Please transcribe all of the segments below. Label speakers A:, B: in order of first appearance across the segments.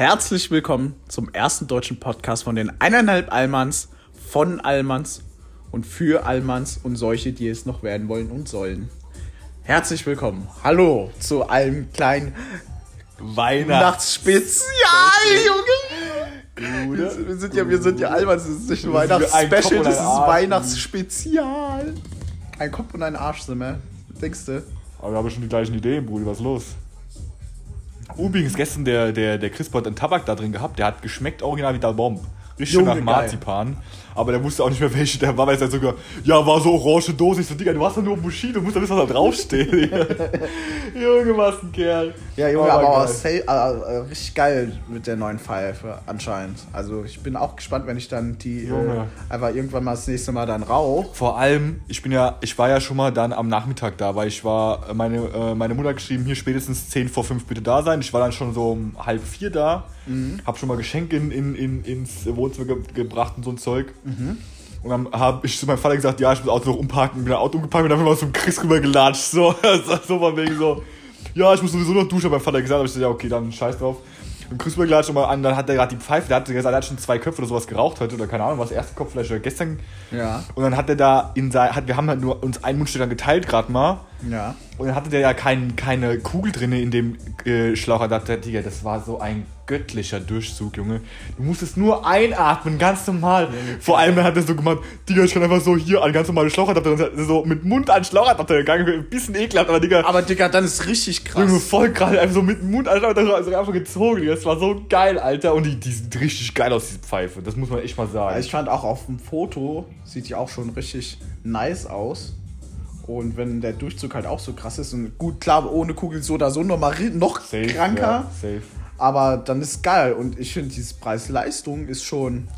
A: herzlich willkommen zum ersten deutschen Podcast von den eineinhalb Allmanns, von Allmanns und für Allmanns und solche, die es noch werden wollen und sollen. Herzlich willkommen. Hallo zu einem kleinen Weihnachtsspezial, Junge. Wir, wir sind ja, wir sind ja Allmanns, es ist nicht ein Weihnachtsspecial, das ist ein Weihnachtsspezial. Ein Kopf und ein Arsch sind wir. Denkst du?
B: Aber wir haben schon die gleichen Ideen, Brudi, was ist los? Übrigens, gestern der, der, der Chris hat einen Tabak da drin gehabt, der hat geschmeckt original wie der Bomb. Richtig schön nach Marzipan. Aber der wusste auch nicht mehr, welche der war, weil es halt sogar, ja, war so orange Dose. Ich so, Digga, du hast doch nur Bushido, du musst doch wissen, was da draufsteht. Junge, was ein Kerl.
A: Ja, Junge,
B: Aber
A: aber, aber
B: geil.
A: äh, äh, richtig geil mit der neuen Pfeife anscheinend. Also ich bin auch gespannt, wenn ich dann die äh,
B: Junge.
A: einfach irgendwann mal das nächste Mal dann rauch.
B: Vor allem, ich bin ja, ich war ja schon mal dann am Nachmittag da, weil ich war, meine, äh, meine Mutter geschrieben, hier spätestens 10 vor 5 bitte da sein. Ich war dann schon so um halb vier da, hab schon mal Geschenke in, in, in, ins Wohnzimmer ge gebracht und so ein Zeug. Und dann habe ich zu meinem Vater gesagt, ja, ich muss das Auto noch umparken, bin ein Auto umgepackt und dann bin ich mal zum Chris rüber gelatscht. So, so von wegen so, ja, ich muss sowieso noch duschen, hat mein Vater gesagt, aber ich so, ja, okay, dann scheiß drauf. Und Chris rüber gelatscht und mal an, dann hat er gerade die Pfeife, der hat gesagt, er hat schon zwei Köpfe oder sowas geraucht heute oder keine Ahnung, was erste Kopf vielleicht oder gestern
A: Ja.
B: und dann hat er da in sein, hat, wir haben halt nur uns ein Mundstück dann geteilt gerade mal.
A: Ja.
B: Und dann hatte der ja kein, keine Kugel drin in dem äh, Schlauchadapter. Digga, das war so ein göttlicher Durchzug, Junge. Du musstest nur einatmen, ganz normal. Vor allem dann hat er so gemacht, Digga, ich kann einfach so hier an ganz normale Schlauchadapter. Er so mit Mund an Schlauchadapter gegangen. Ein bisschen ekelhaft, aber Digga,
A: Aber Digga, dann ist richtig krass.
B: Junge, voll gerade einfach so mit Mund an Schlauchadapter also einfach gezogen. Digga. Das war so geil, Alter. Und die, die sieht richtig geil aus, diese Pfeife. Das muss man echt mal sagen.
A: Ich fand auch auf dem Foto, sieht die auch schon richtig nice aus. Und wenn der Durchzug halt auch so krass ist und gut, klar, ohne Kugel so oder so noch, mal, noch
B: Safe,
A: kranker.
B: Ja, safe.
A: Aber dann ist geil. Und ich finde, dieses Preis-Leistung ist schon.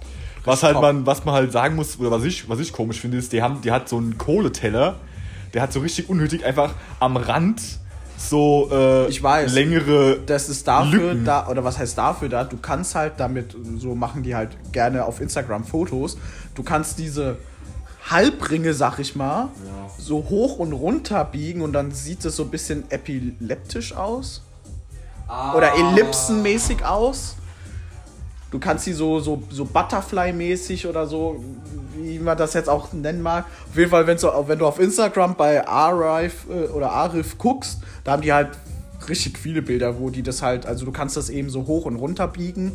B: Was halt
A: top.
B: man, was man halt sagen muss, oder was ich, was ich komisch finde, ist, die haben, die hat so einen Kohleteller, der hat so richtig unnötig einfach am Rand so äh,
A: Ich weiß.
B: längere.
A: Das ist dafür
B: Lücken.
A: da, oder was heißt dafür da? Du kannst halt damit, so machen die halt gerne auf Instagram Fotos, du kannst diese Halbringe, sag ich mal, so hoch und runter biegen und dann sieht es so ein bisschen epileptisch aus. Oder ellipsenmäßig aus. Du kannst sie so, so, so Butterfly-mäßig oder so, wie man das jetzt auch nennen mag. Auf jeden Fall, wenn du, wenn du auf Instagram bei Arif äh, oder Arif guckst, da haben die halt richtig viele Bilder, wo die das halt, also du kannst das eben so hoch und runter biegen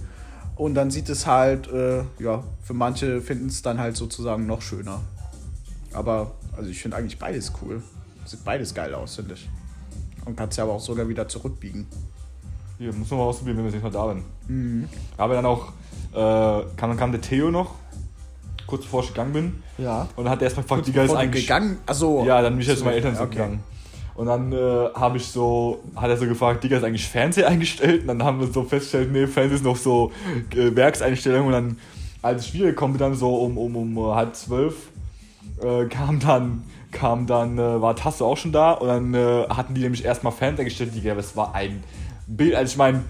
A: und dann sieht es halt, äh, ja, für manche finden es dann halt sozusagen noch schöner. Aber, also ich finde eigentlich beides cool. Sieht beides geil aus, finde ich. Und kannst ja aber auch sogar wieder zurückbiegen.
B: Hier, muss man mal ausprobieren, wenn wir jetzt mal da sind.
A: Mhm.
B: Aber dann auch, äh, kam, dann kam der Theo noch, kurz bevor ich gegangen bin.
A: Ja.
B: Und dann hat er erstmal gefragt,
A: Kurz
B: Digga, ist eigentlich.
A: gegangen? Achso.
B: Ja, dann bin ich jetzt zu meinen
A: Okay.
B: Eltern so gegangen. Und dann äh, habe ich so, hat er so gefragt, Digga, ist eigentlich Fernseher eingestellt? Und dann haben wir so festgestellt, nee, Fernseher ist noch so äh, Werkseinstellung. Und dann, als ich wiedergekommen bin, dann so um, um, um äh, halb zwölf, äh, kam dann, kam dann, äh, war Tasso auch schon da. Und dann äh, hatten die nämlich erstmal Fernseher gestellt. Digga, das war ein Bild, also ich meine,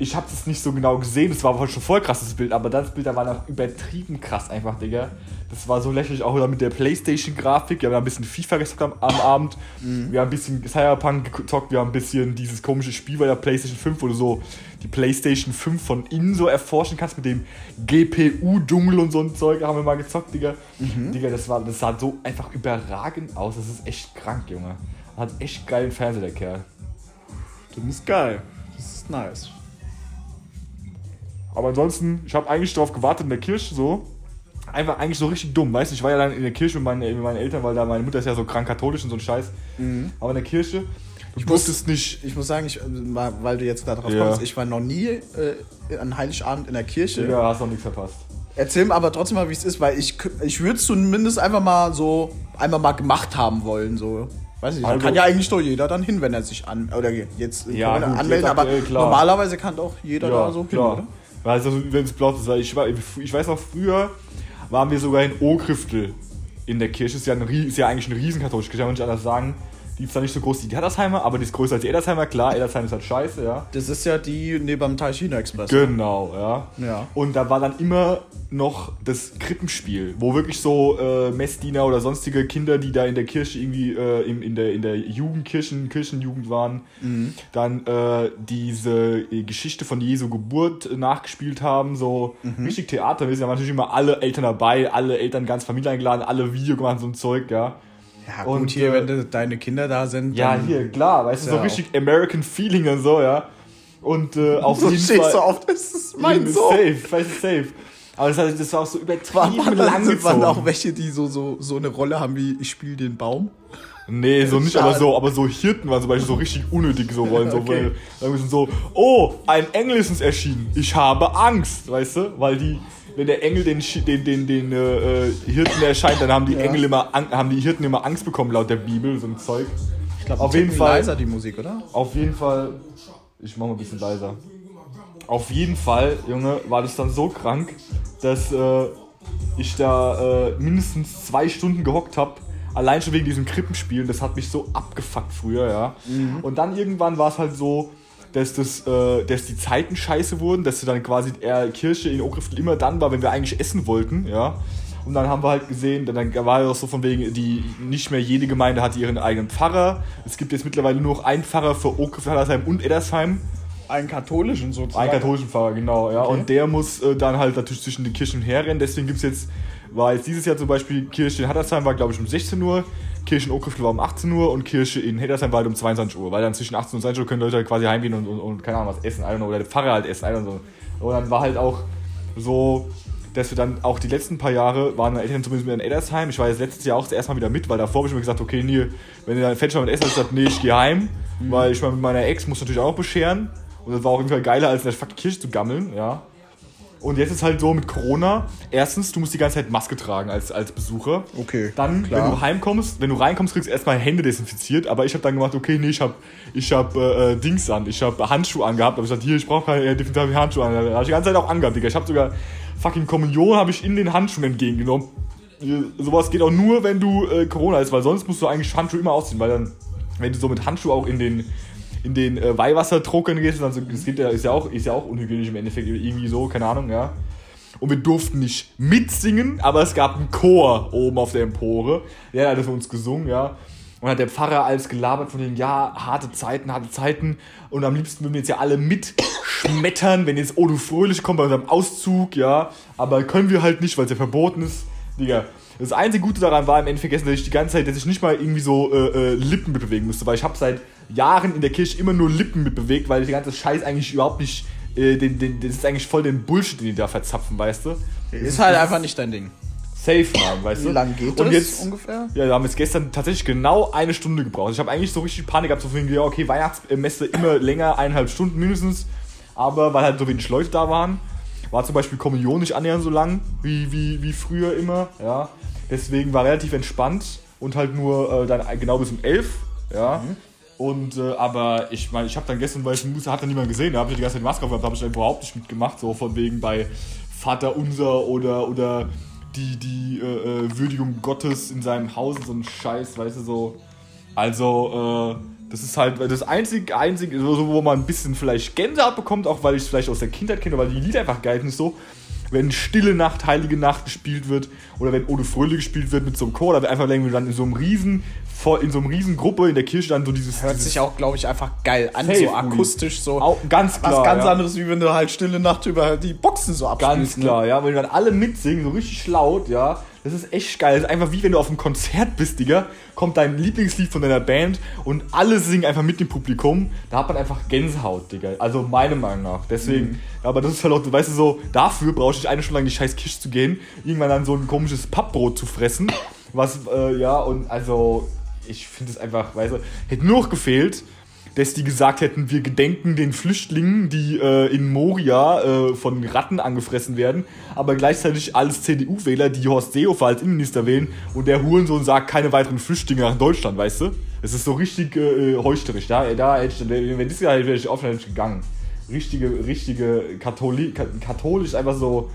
B: ich habe das nicht so genau gesehen, das war aber schon voll krasses Bild, aber das Bild da war noch übertrieben krass einfach, Digga. Das war so lächerlich, auch wieder mit der Playstation-Grafik. Wir haben ein bisschen FIFA gezockt am, am Abend, wir haben ein bisschen Cyberpunk gezockt, wir haben ein bisschen dieses komische Spiel bei der Playstation 5, wo du so die Playstation 5 von innen so erforschen kannst mit dem GPU-Dschungel und so ein Zeug, haben wir mal gezockt, Digga. Digga, das, war, das sah so einfach überragend aus, das ist echt krank, Junge. Hat echt geilen Fernseher, der Kerl.
A: Das ist geil. Das ist nice.
B: Aber ansonsten, ich habe eigentlich darauf gewartet in der Kirche so. Einfach eigentlich so richtig dumm, weißt du? Ich war ja dann in der Kirche mit meinen, mit meinen Eltern, weil da meine Mutter ist ja so krank katholisch und so ein Scheiß. Aber in der Kirche, du
A: muss-
B: wusstest nicht.
A: Ich muss sagen, ich, äh, weil du jetzt da drauf
B: Ja.
A: kommst, ich war noch nie äh, an Heiligabend in der Kirche.
B: Ja, hast noch nichts verpasst.
A: Erzähl mir aber trotzdem mal, wie es ist, weil ich, ich würde es zumindest einfach mal so einmal mal gemacht haben wollen. So. Weiß ich,
B: Also-
A: kann ja eigentlich doch jeder dann hin, wenn er sich an oder jetzt
B: Ja, gut,
A: anmelden, aber
B: aktuell, klar.
A: normalerweise kann doch jeder da so hin, oder?
B: Also, wenn es blau ist, ich, war, ich weiß noch, früher waren wir sogar in Ohrkriftel in der Kirche. Ist ja, ein, ist ja eigentlich eine riesen katholische Kirche, kann man nicht anders sagen. Die ist zwar nicht so groß wie die Hattersheimer, aber die ist größer als die Edersheimer. Klar, Edersheim ist halt scheiße, ja.
A: Das ist ja die neben dem Taishina Express.
B: Genau, ja.
A: Ja.
B: Und da war dann immer noch das Krippenspiel, wo wirklich so äh, Messdiener oder sonstige Kinder, die da in der Kirche irgendwie äh, in, in, der, in der Jugendkirchen, Kirchenjugend waren, dann äh, diese äh, Geschichte von Jesu Geburt nachgespielt haben, so richtig Theater. Wir sind ja natürlich immer alle Eltern dabei, alle Eltern ganz Familie eingeladen, alle Video gemacht, so ein Zeug, ja.
A: Ja, gut,
B: Und,
A: hier,
B: äh,
A: wenn de- deine Kinder da sind.
B: Ja, hier, klar, weißt du, so richtig American Feeling und so, ja. Und äh, auf
A: So
B: jeden Fall.
A: du auf, das ist mein Sohn.
B: Safe, weißt du, safe. Aber das, heißt, das war auch so übertrieben lang
A: waren, waren auch welche, die so, so, so eine Rolle haben wie ich spiele den Baum?
B: Nee, so nicht,
A: Schade.
B: aber so, aber so Hirten waren zum Beispiel so richtig unnötig so Rollen. So,
A: Okay.
B: weil, dann müssen so, oh, ein Engel ist uns erschienen. Ich habe Angst, weißt du? Weil die, wenn der Engel den, den, den, den äh, äh, Hirten erscheint, dann haben die
A: Ja.
B: Engel immer, haben die Hirten immer Angst bekommen laut der Bibel, so ein Zeug.
A: Ich glaube,
B: Auf jeden Fall.
A: leiser die Musik, oder?
B: Auf jeden Fall, ich mach mal ein bisschen leiser. Auf jeden Fall, Junge, war das dann so krank, dass äh, ich da äh, mindestens zwei Stunden gehockt habe. Allein schon wegen diesem Krippenspielen. Das hat mich so abgefuckt früher, ja. Und dann irgendwann war es halt so, dass, das, äh, dass die Zeiten scheiße wurden, dass dann quasi eher Kirche in Okriftel immer dann war, wenn wir eigentlich essen wollten, ja. Und dann haben wir halt gesehen, dann war ja auch so von wegen, die nicht mehr jede Gemeinde hat ihren eigenen Pfarrer. Es gibt jetzt mittlerweile nur noch einen Pfarrer für Okriftel, Hallersheim und Eddersheim.
A: Einen katholischen sozusagen.
B: Einen katholischen Pfarrer, genau, ja.
A: Okay.
B: Und der muss äh, dann halt natürlich zwischen den Kirchen herrennen. Deswegen gibt es jetzt, war jetzt dieses Jahr zum Beispiel Kirche in Hattersheim war, glaube ich, um 16 Uhr, Kirche in Okriftel war um 18 Uhr und Kirche in Heddersheim war halt um 22 Uhr. Weil dann zwischen 18 und 20 Uhr können Leute halt quasi heimgehen und, und, und keine Ahnung was essen, know, oder der Pfarrer halt essen, don't know. Und dann war halt auch so, dass wir dann auch die letzten paar Jahre waren meine Eltern zumindest mit in Eddersheim. Ich war jetzt letztes Jahr auch das erste Mal wieder mit, weil davor habe ich mir gesagt, okay, nee, wenn ihr dann war mit Essen, ich gesagt, nee, ich gehe heim, weil ich mal mit meiner Ex muss natürlich auch bescheren. Und das war auf jeden Fall geiler, als in der fucking Kirche zu gammeln, ja. Und jetzt ist halt so mit Corona, erstens, du musst die ganze Zeit Maske tragen als, als Besucher.
A: Okay,
B: Dann,
A: klar.
B: wenn du heimkommst, wenn du reinkommst, kriegst du erstmal Hände desinfiziert. Aber ich habe dann gemacht, okay, nee, ich habe ich hab, äh, äh, Dings an, ich habe Handschuhe angehabt. Aber ich gesagt, hier, ich brauche keine äh, Handschuhe an. Da habe ich die ganze Zeit auch angehabt, Digga. Ich habe sogar fucking Kommunion habe ich in den Handschuhen entgegengenommen. Sowas geht auch nur, wenn du äh, Corona ist, weil sonst musst du eigentlich Handschuhe immer ausziehen, weil dann, wenn du so mit Handschuhe auch in den in den äh, Weihwasserdruckern gehst, dann so, das geht ja, ist ja auch ist ja auch unhygienisch im Endeffekt irgendwie so, keine Ahnung, ja. Und wir durften nicht mitsingen, aber es gab einen Chor oben auf der Empore. Der hat für uns gesungen, ja. Und hat der Pfarrer alles gelabert von den, ja, harte Zeiten, harte Zeiten. Und am liebsten würden wir jetzt ja alle mitschmettern, wenn jetzt Odo Fröhlich kommt bei unserem Auszug, ja. Aber können wir halt nicht, weil es ja verboten ist. Digga, das einzige Gute daran war im Endeffekt, dass ich die ganze Zeit, dass ich nicht mal irgendwie so äh, äh, Lippen mitbewegen musste, weil ich habe seit Jahren in der Kirche immer nur Lippen mitbewegt, weil der ganze Scheiß eigentlich überhaupt nicht, äh, den, den, das ist eigentlich voll den Bullshit, den die da verzapfen, weißt du?
A: Ist halt einfach nicht dein Ding.
B: Safe, Mann, weißt
A: Wie
B: du?
A: lange geht
B: Und
A: das
B: jetzt,
A: ungefähr?
B: ja, wir haben jetzt gestern tatsächlich genau eine Stunde gebraucht. Ich habe eigentlich so richtig Panik gehabt, so von ja, okay, Weihnachtsmesse immer länger, eineinhalb Stunden mindestens. Aber weil halt so wenig Leute da waren, war zum Beispiel Kommunion nicht annähernd so lang wie, wie, wie früher immer. Ja. Deswegen war relativ entspannt und halt nur äh, dann genau bis um elf. Ja. Und äh, aber ich meine, ich habe dann gestern, weil ich musste, hat dann niemand gesehen, da habe ich die ganze Zeit Maske aufgehabt, habe ich dann überhaupt nicht mitgemacht, so von wegen bei Vater unser oder oder die die äh, äh, Würdigung Gottes in seinem Haus, so ein Scheiß, weißt du so. Also äh, das ist halt das einzige, einzige, so, wo man ein bisschen vielleicht Gänsehaut bekommt, auch weil ich es vielleicht aus der Kindheit kenne, weil die Lieder einfach geil sind, so. Wenn Stille Nacht, Heilige Nacht gespielt wird oder wenn Ode Fröhlich gespielt wird mit so einem Chor, oder einfach wenn wir dann in so einem riesen, in so einem riesen Gruppe in der Kirche dann so dieses,
A: Hört
B: dieses
A: sich auch, glaube ich, einfach geil an,
B: Safe,
A: so akustisch, so.
B: Auch ganz klar,
A: Was ganz
B: ja.
A: anderes, wie wenn du halt stille Nacht über die Boxen so abspielst.
B: Ganz
A: ne?
B: klar, ja, wenn dann alle mitsingen, so richtig laut, ja, das ist echt geil. Das ist einfach wie wenn du auf einem Konzert bist, Digga, kommt dein Lieblingslied von deiner Band und alle singen einfach mit dem Publikum. Da hat man einfach Gänsehaut, Digga. Also meiner Meinung nach. Deswegen, aber das ist halt auch, weißt du, so, dafür brauche ich eine Stunde lang in die scheiß Kirche zu gehen, irgendwann dann so ein komisches Pappbrot zu fressen. Was, äh, ja, und also, ich finde es einfach, weißt du, hätte nur noch gefehlt, dass die gesagt hätten, wir gedenken den Flüchtlingen, die äh, in Moria äh, von Ratten angefressen werden, aber gleichzeitig alles CDU-Wähler, die Horst Seehofer als Innenminister wählen und der Hurensohn sagt, keine weiteren Flüchtlinge nach Deutschland, weißt du? Es ist so richtig äh, heuchlerisch. Da, da hätte ich, wenn das Jahr wäre ich offen gegangen. Richtige, richtige Katholi ka- katholisch, einfach so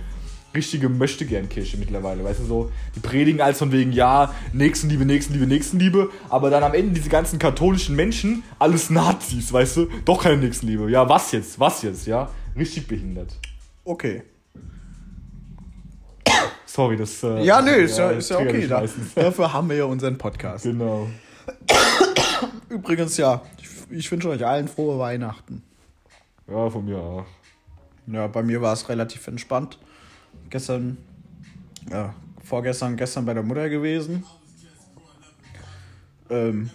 B: richtige Möchtegern-Kirche mittlerweile. Weißt du, so, die predigen als von wegen, ja, Nächstenliebe, Nächstenliebe, Nächstenliebe, aber dann am Ende diese ganzen katholischen Menschen, alles Nazis, weißt du, doch keine Nächstenliebe. Ja, was jetzt, was jetzt, ja? Richtig behindert.
A: Okay.
B: Sorry, das. Äh,
A: Ja, nö, ist ja, ist ja okay. Da, dafür haben wir ja unseren Podcast.
B: Genau.
A: Übrigens, ja, ich, ich wünsche euch allen frohe Weihnachten.
B: Ja, von mir auch.
A: Ja, bei mir war es relativ entspannt. Gestern, ja, vorgestern, gestern bei der Mutter gewesen. Ähm,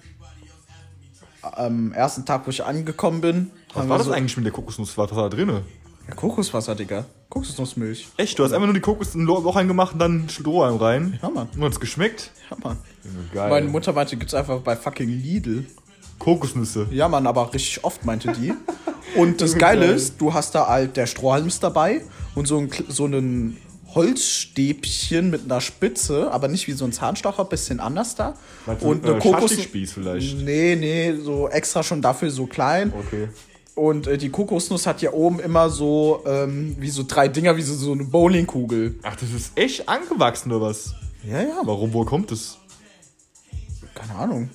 A: am ersten Tag, wo ich angekommen bin,
B: Was war das
A: so,
B: eigentlich mit der Kokosnuss? Was war da drinne?
A: Ja, Kokoswasser, Digga. Kokosnussmilch.
B: Echt? Du hast einfach nur die Kokos in ein Loch reingemacht und dann Strohhalm rein?
A: Ja, Mann.
B: Und hat's geschmeckt?
A: Ja, Mann.
B: Geil.
A: Meine Mutter meinte, gibt's einfach bei fucking Lidl.
B: Kokosnüsse.
A: Ja, Mann, aber richtig oft meinte die. Und das Geile
B: Geil.
A: ist, du hast da halt, der Strohhalm ist dabei und so ein, so ein Holzstäbchen mit einer Spitze, aber nicht wie so ein Zahnstocher, bisschen anders da.
B: Meinst
A: und
B: du,
A: eine
B: äh,
A: Kokos...
B: Vielleicht?
A: Nee, nee, so extra schon dafür so klein.
B: Okay.
A: Und äh, die Kokosnuss hat ja oben immer so, ähm, wie so drei Dinger, wie so, so eine Bowlingkugel.
B: Ach, das ist echt angewachsen oder was?
A: Ja, ja,
B: Warum, woher kommt das?
A: keine Ahnung.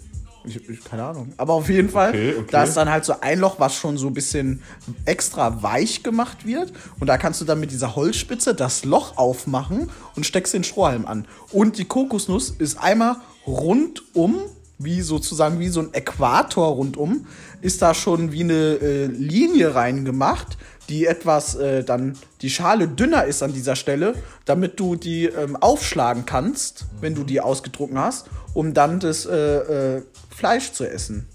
A: Ich, ich, keine Ahnung. Aber auf jeden Fall,
B: Okay, okay.
A: da ist dann halt so ein Loch, was schon so ein bisschen extra weich gemacht wird. Und da kannst du dann mit dieser Holzspitze das Loch aufmachen und steckst den Strohhalm an. Und die Kokosnuss ist einmal rundum, wie sozusagen wie so ein Äquator rundum, ist da schon wie eine äh, Linie reingemacht, die etwas äh, dann die Schale dünner ist an dieser Stelle, damit du die ähm, aufschlagen kannst, wenn du die ausgetrunken hast, um dann das äh, äh, Fleisch zu essen.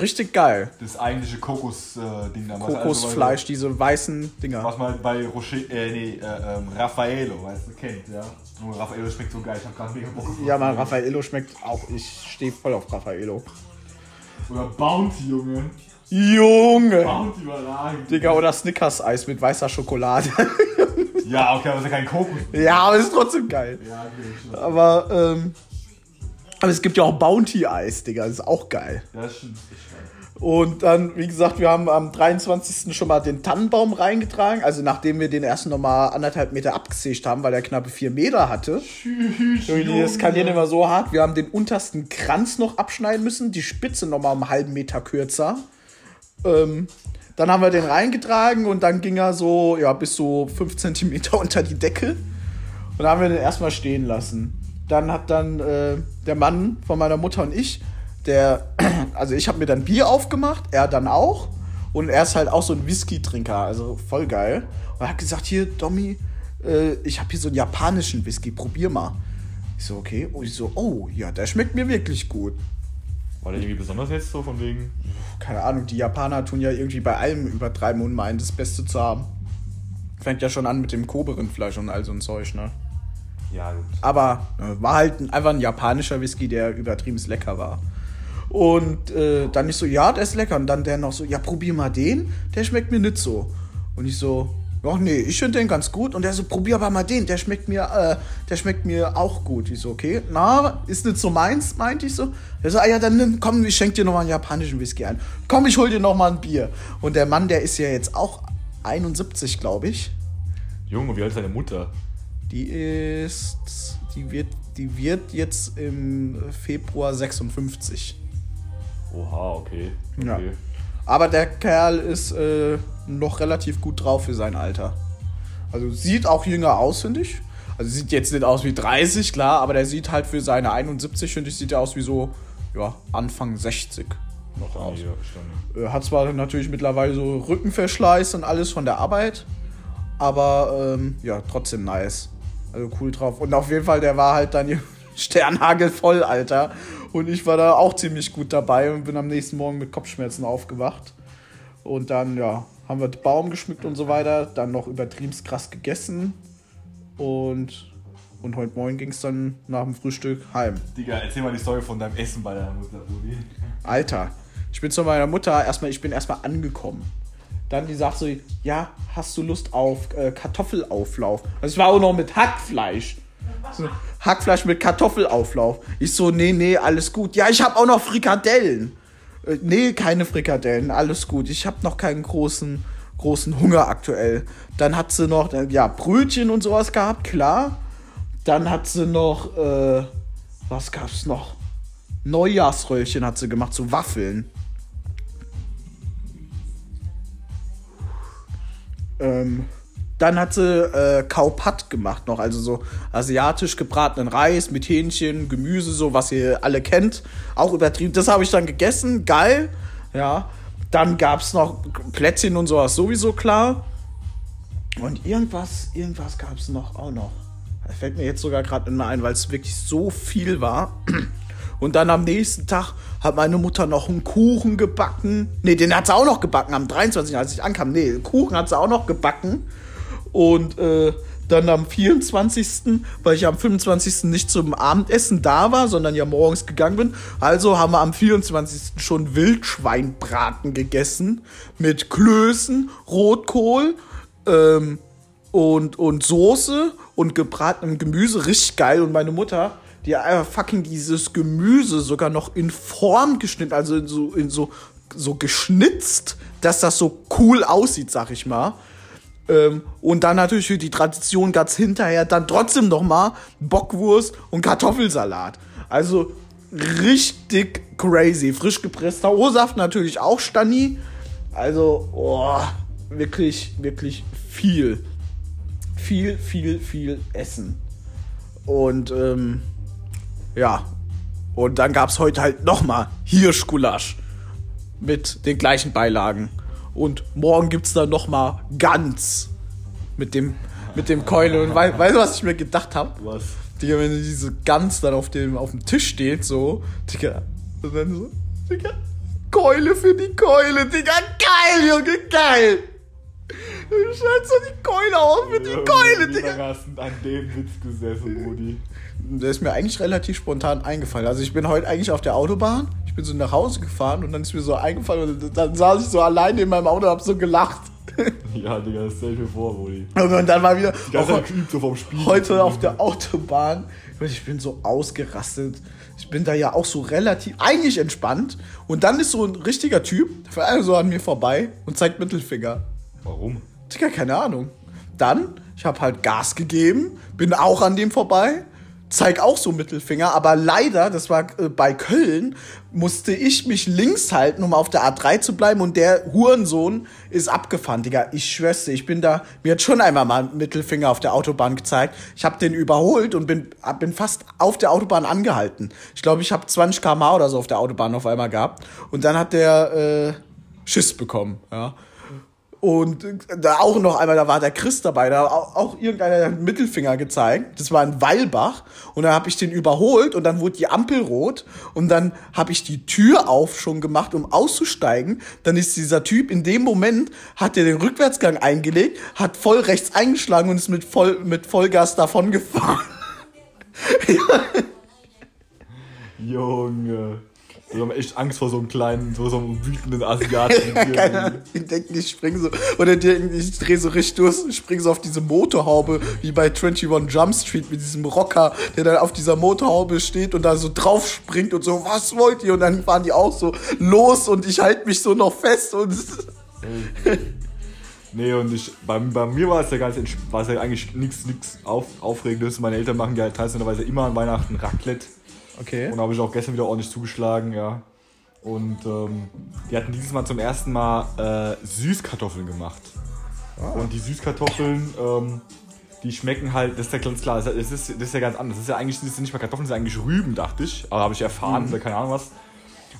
A: Richtig geil.
B: Das eigentliche Kokos-Ding da.
A: Kokosfleisch, diese weißen Dinger.
B: Was man bei Rocher, äh, nee, äh, ähm, Raffaello, weißt du, kennt, ja. Nur Raffaello schmeckt so geil, ich hab grad mega Bock
A: Ja, man, Raffaello schmeckt auch. Ich stehe voll auf Raffaello.
B: Oder Bounty, Junge.
A: Junge!
B: Bounty überragend.
A: Digga, oder Snickers-Eis mit weißer Schokolade.
B: Ja, okay, aber ist ja kein Kokos.
A: ja, aber ist trotzdem geil.
B: Ja, okay.
A: Aber, ähm. Aber es gibt ja auch Bounty-Eis, Digga. Das ist auch geil.
B: Ja, das stimmt.
A: Und dann, wie gesagt, wir haben am 23. schon mal den Tannenbaum reingetragen. Also nachdem wir den ersten nochmal anderthalb Meter abgesägt haben, weil er knappe vier Meter hatte. Irgendwie, Das skalieren immer so hart. Wir haben den untersten Kranz noch abschneiden müssen, die Spitze nochmal einen halben Meter kürzer. Ähm, dann haben wir den reingetragen und dann ging er so, ja, bis so fünf Zentimeter unter die Decke. Und dann haben wir den erstmal stehen lassen. Dann hat dann äh, der Mann von meiner Mutter und ich, der, also ich habe mir dann Bier aufgemacht, er dann auch. Und er ist halt auch so ein Whisky-Trinker, also voll geil. Und er hat gesagt, hier, Domi, äh, ich habe hier so einen japanischen Whisky, probier mal. Ich so, okay. Und ich so, oh, ja, der schmeckt mir wirklich gut.
B: War der irgendwie besonders jetzt so von wegen?
A: Keine Ahnung, die Japaner tun ja irgendwie bei allem übertreiben und meinen, das Beste zu haben. Fängt ja schon an mit dem Kobe-Rindfleisch und all so ein Zeug, ne?
B: Ja, gut.
A: Aber äh, war halt ein, einfach ein japanischer Whisky, der übertrieben lecker war. Und äh, dann ich so, ja, der ist lecker. Und dann der noch so, ja, probier mal den, der schmeckt mir nicht so. Und ich so, ach nee, ich finde den ganz gut. Und der so, probier aber mal den, der schmeckt mir, äh, der schmeckt mir auch gut. Ich so, okay, na, ist nicht so meins, meinte ich so. Der so, ah ja, dann nimm, komm, ich schenk dir noch mal einen japanischen Whisky ein. Komm, ich hol dir noch mal ein Bier. Und der Mann, der ist ja jetzt auch 71, glaube ich.
B: Junge, wie alt ist deine Mutter?
A: Die ist. Die wird, die wird jetzt im Februar 56.
B: Oha, okay. okay.
A: Ja. Aber der Kerl ist äh, noch relativ gut drauf für sein Alter. Also sieht auch jünger aus, finde ich. Also sieht jetzt nicht aus wie 30, klar, aber der sieht halt für seine 71, finde ich, sieht er aus wie so, ja, Anfang 60 noch aus.
B: Ja.
A: Äh, hat zwar natürlich mittlerweile so Rückenverschleiß und alles von der Arbeit, aber ähm, ja, trotzdem nice. Also cool drauf. Und auf jeden Fall, der war halt dann sternhagelvoll, Alter. Und ich war da auch ziemlich gut dabei und bin am nächsten Morgen mit Kopfschmerzen aufgewacht. Und dann, ja, haben wir den Baum geschmückt und so weiter. Dann noch übertrieben krass gegessen. Und, und heute Morgen ging es dann nach dem Frühstück heim.
B: Digga, erzähl mal die Story von deinem Essen bei deiner Mutter, Rudi.
A: Alter, ich bin zu meiner Mutter erstmal, ich bin erstmal angekommen. Dann die sagt so, ja, hast du Lust auf äh, Kartoffelauflauf? Also es war auch noch mit Hackfleisch. So, Hackfleisch mit Kartoffelauflauf. Ich so, nee, nee, alles gut. Ja, ich habe auch noch Frikadellen. Äh, nee, keine Frikadellen, alles gut. Ich habe noch keinen großen, großen Hunger aktuell. Dann hat sie noch, äh, ja, Brötchen und sowas gehabt, klar. Dann hat sie noch, äh, was gab's noch? Neujahrsröllchen hat sie gemacht, so Waffeln. Ähm, dann hat sie äh, Kaupat gemacht noch, also so asiatisch gebratenen Reis mit Hähnchen, Gemüse, so was ihr alle kennt. Auch übertrieben. Das habe ich dann gegessen, geil. Ja. Dann gab es noch Plätzchen und sowas sowieso klar. Und irgendwas, irgendwas gab es noch auch noch. Das fällt mir jetzt sogar gerade immer ein, weil es wirklich so viel war. Und dann am nächsten Tag hat meine Mutter noch einen Kuchen gebacken. Ne, den hat sie auch noch gebacken am 23. als ich ankam. Ne, Kuchen hat sie auch noch gebacken. Und äh, dann am 24., weil ich am 25. nicht zum Abendessen da war, sondern ja morgens gegangen bin. Also haben wir am 24. schon Wildschweinbraten gegessen mit Klößen, Rotkohl ähm, und, und Soße und gebratenem Gemüse. Richtig geil. Und meine Mutter, die einfach fucking dieses Gemüse sogar noch in Form geschnitten, also in so, in so, so geschnitzt, dass das so cool aussieht, sag ich mal. Ähm, und dann natürlich für die Tradition es hinterher dann trotzdem noch mal Bockwurst und Kartoffelsalat. Also richtig crazy. Frisch gepresster O-Saft natürlich auch Stani. Also, oh, wirklich, wirklich viel. Viel, viel, viel Essen. Und, ähm, ja. Und dann gab es heute halt noch mal Hirschgulasch. Mit den gleichen Beilagen. Und morgen gibt es dann noch mal Gans mit dem, mit dem Keule. Und weißt du, was ich mir gedacht habe?
B: Was?
A: Digga, wenn diese Gans dann auf dem, auf dem Tisch steht, so, Digga, und dann so, Digga, Keule für die Keule, Digga, geil, Junge, geil! Du schneidest so die Keule auf für die Keule,
B: Digga. Hast an dem Witz gesessen, Brudi.
A: Der ist mir eigentlich relativ spontan eingefallen. Also ich bin heute eigentlich auf der Autobahn, bin so nach Hause gefahren und dann ist mir so eingefallen und dann saß ich so alleine in meinem Auto und hab so gelacht.
B: Ja, Digga, das stell ich mir vor, Brudi.
A: Und dann war wieder
B: Die ganze
A: auch
B: so vom Spiel.
A: heute auf der Autobahn. Ich bin so ausgerastet. Ich bin da ja auch so relativ, eigentlich entspannt. Und dann ist so ein richtiger Typ, der fährt einfach so an mir vorbei und zeigt Mittelfinger.
B: Warum?
A: Digga, keine Ahnung. Dann, ich habe halt Gas gegeben, bin auch an dem vorbei, zeig auch so Mittelfinger, aber leider, das war äh, bei Köln, musste ich mich links halten, um auf der A3 zu bleiben und der Hurensohn ist abgefahren, Digga. Ich schwör's dir, ich bin da, mir hat schon einmal mal Mittelfinger auf der Autobahn gezeigt. Ich habe den überholt und bin, bin fast auf der Autobahn angehalten. Ich glaube, ich habe 20 km oder so auf der Autobahn auf einmal gehabt und dann hat der äh, Schiss bekommen, ja. Und da auch noch einmal, da war der Chris dabei, da auch, auch irgendeiner einen Mittelfinger gezeigt. Das war in Weilbach. Und dann habe ich den überholt und dann wurde die Ampel rot. Und dann habe ich die Tür auf schon gemacht, um auszusteigen. Dann ist dieser Typ in dem Moment, hat er den Rückwärtsgang eingelegt, hat voll rechts eingeschlagen und ist mit, voll, mit Vollgas davon gefahren.
B: Junge. Wir haben echt Angst vor so einem kleinen, so, so einem wütenden Asiaten.
A: Keine Ahnung, die denken, ich springe so, oder die denken, ich drehe so richtig durch, springe so auf diese Motorhaube, wie bei 21 Jump Street mit diesem Rocker, der dann auf dieser Motorhaube steht und da so drauf springt und so, was wollt ihr? Und dann fahren die auch so los und ich halte mich so noch fest und
B: Nee, und ich, bei, bei mir war es ja ganz war es ja eigentlich nichts nix auf, Aufregendes. Meine Eltern machen ja traditionellerweise immer an Weihnachten Raclette.
A: Okay.
B: Und da habe ich auch gestern wieder ordentlich zugeschlagen, ja. Und ähm, die hatten dieses Mal zum ersten Mal äh, Süßkartoffeln gemacht. Und die Süßkartoffeln, ähm, die schmecken halt, das ist ja ganz klar, das ist, das ist ja ganz anders. Das ist ja eigentlich das sind nicht mal Kartoffeln, das sind eigentlich Rüben, dachte ich. Aber habe ich erfahren, oder keine Ahnung was.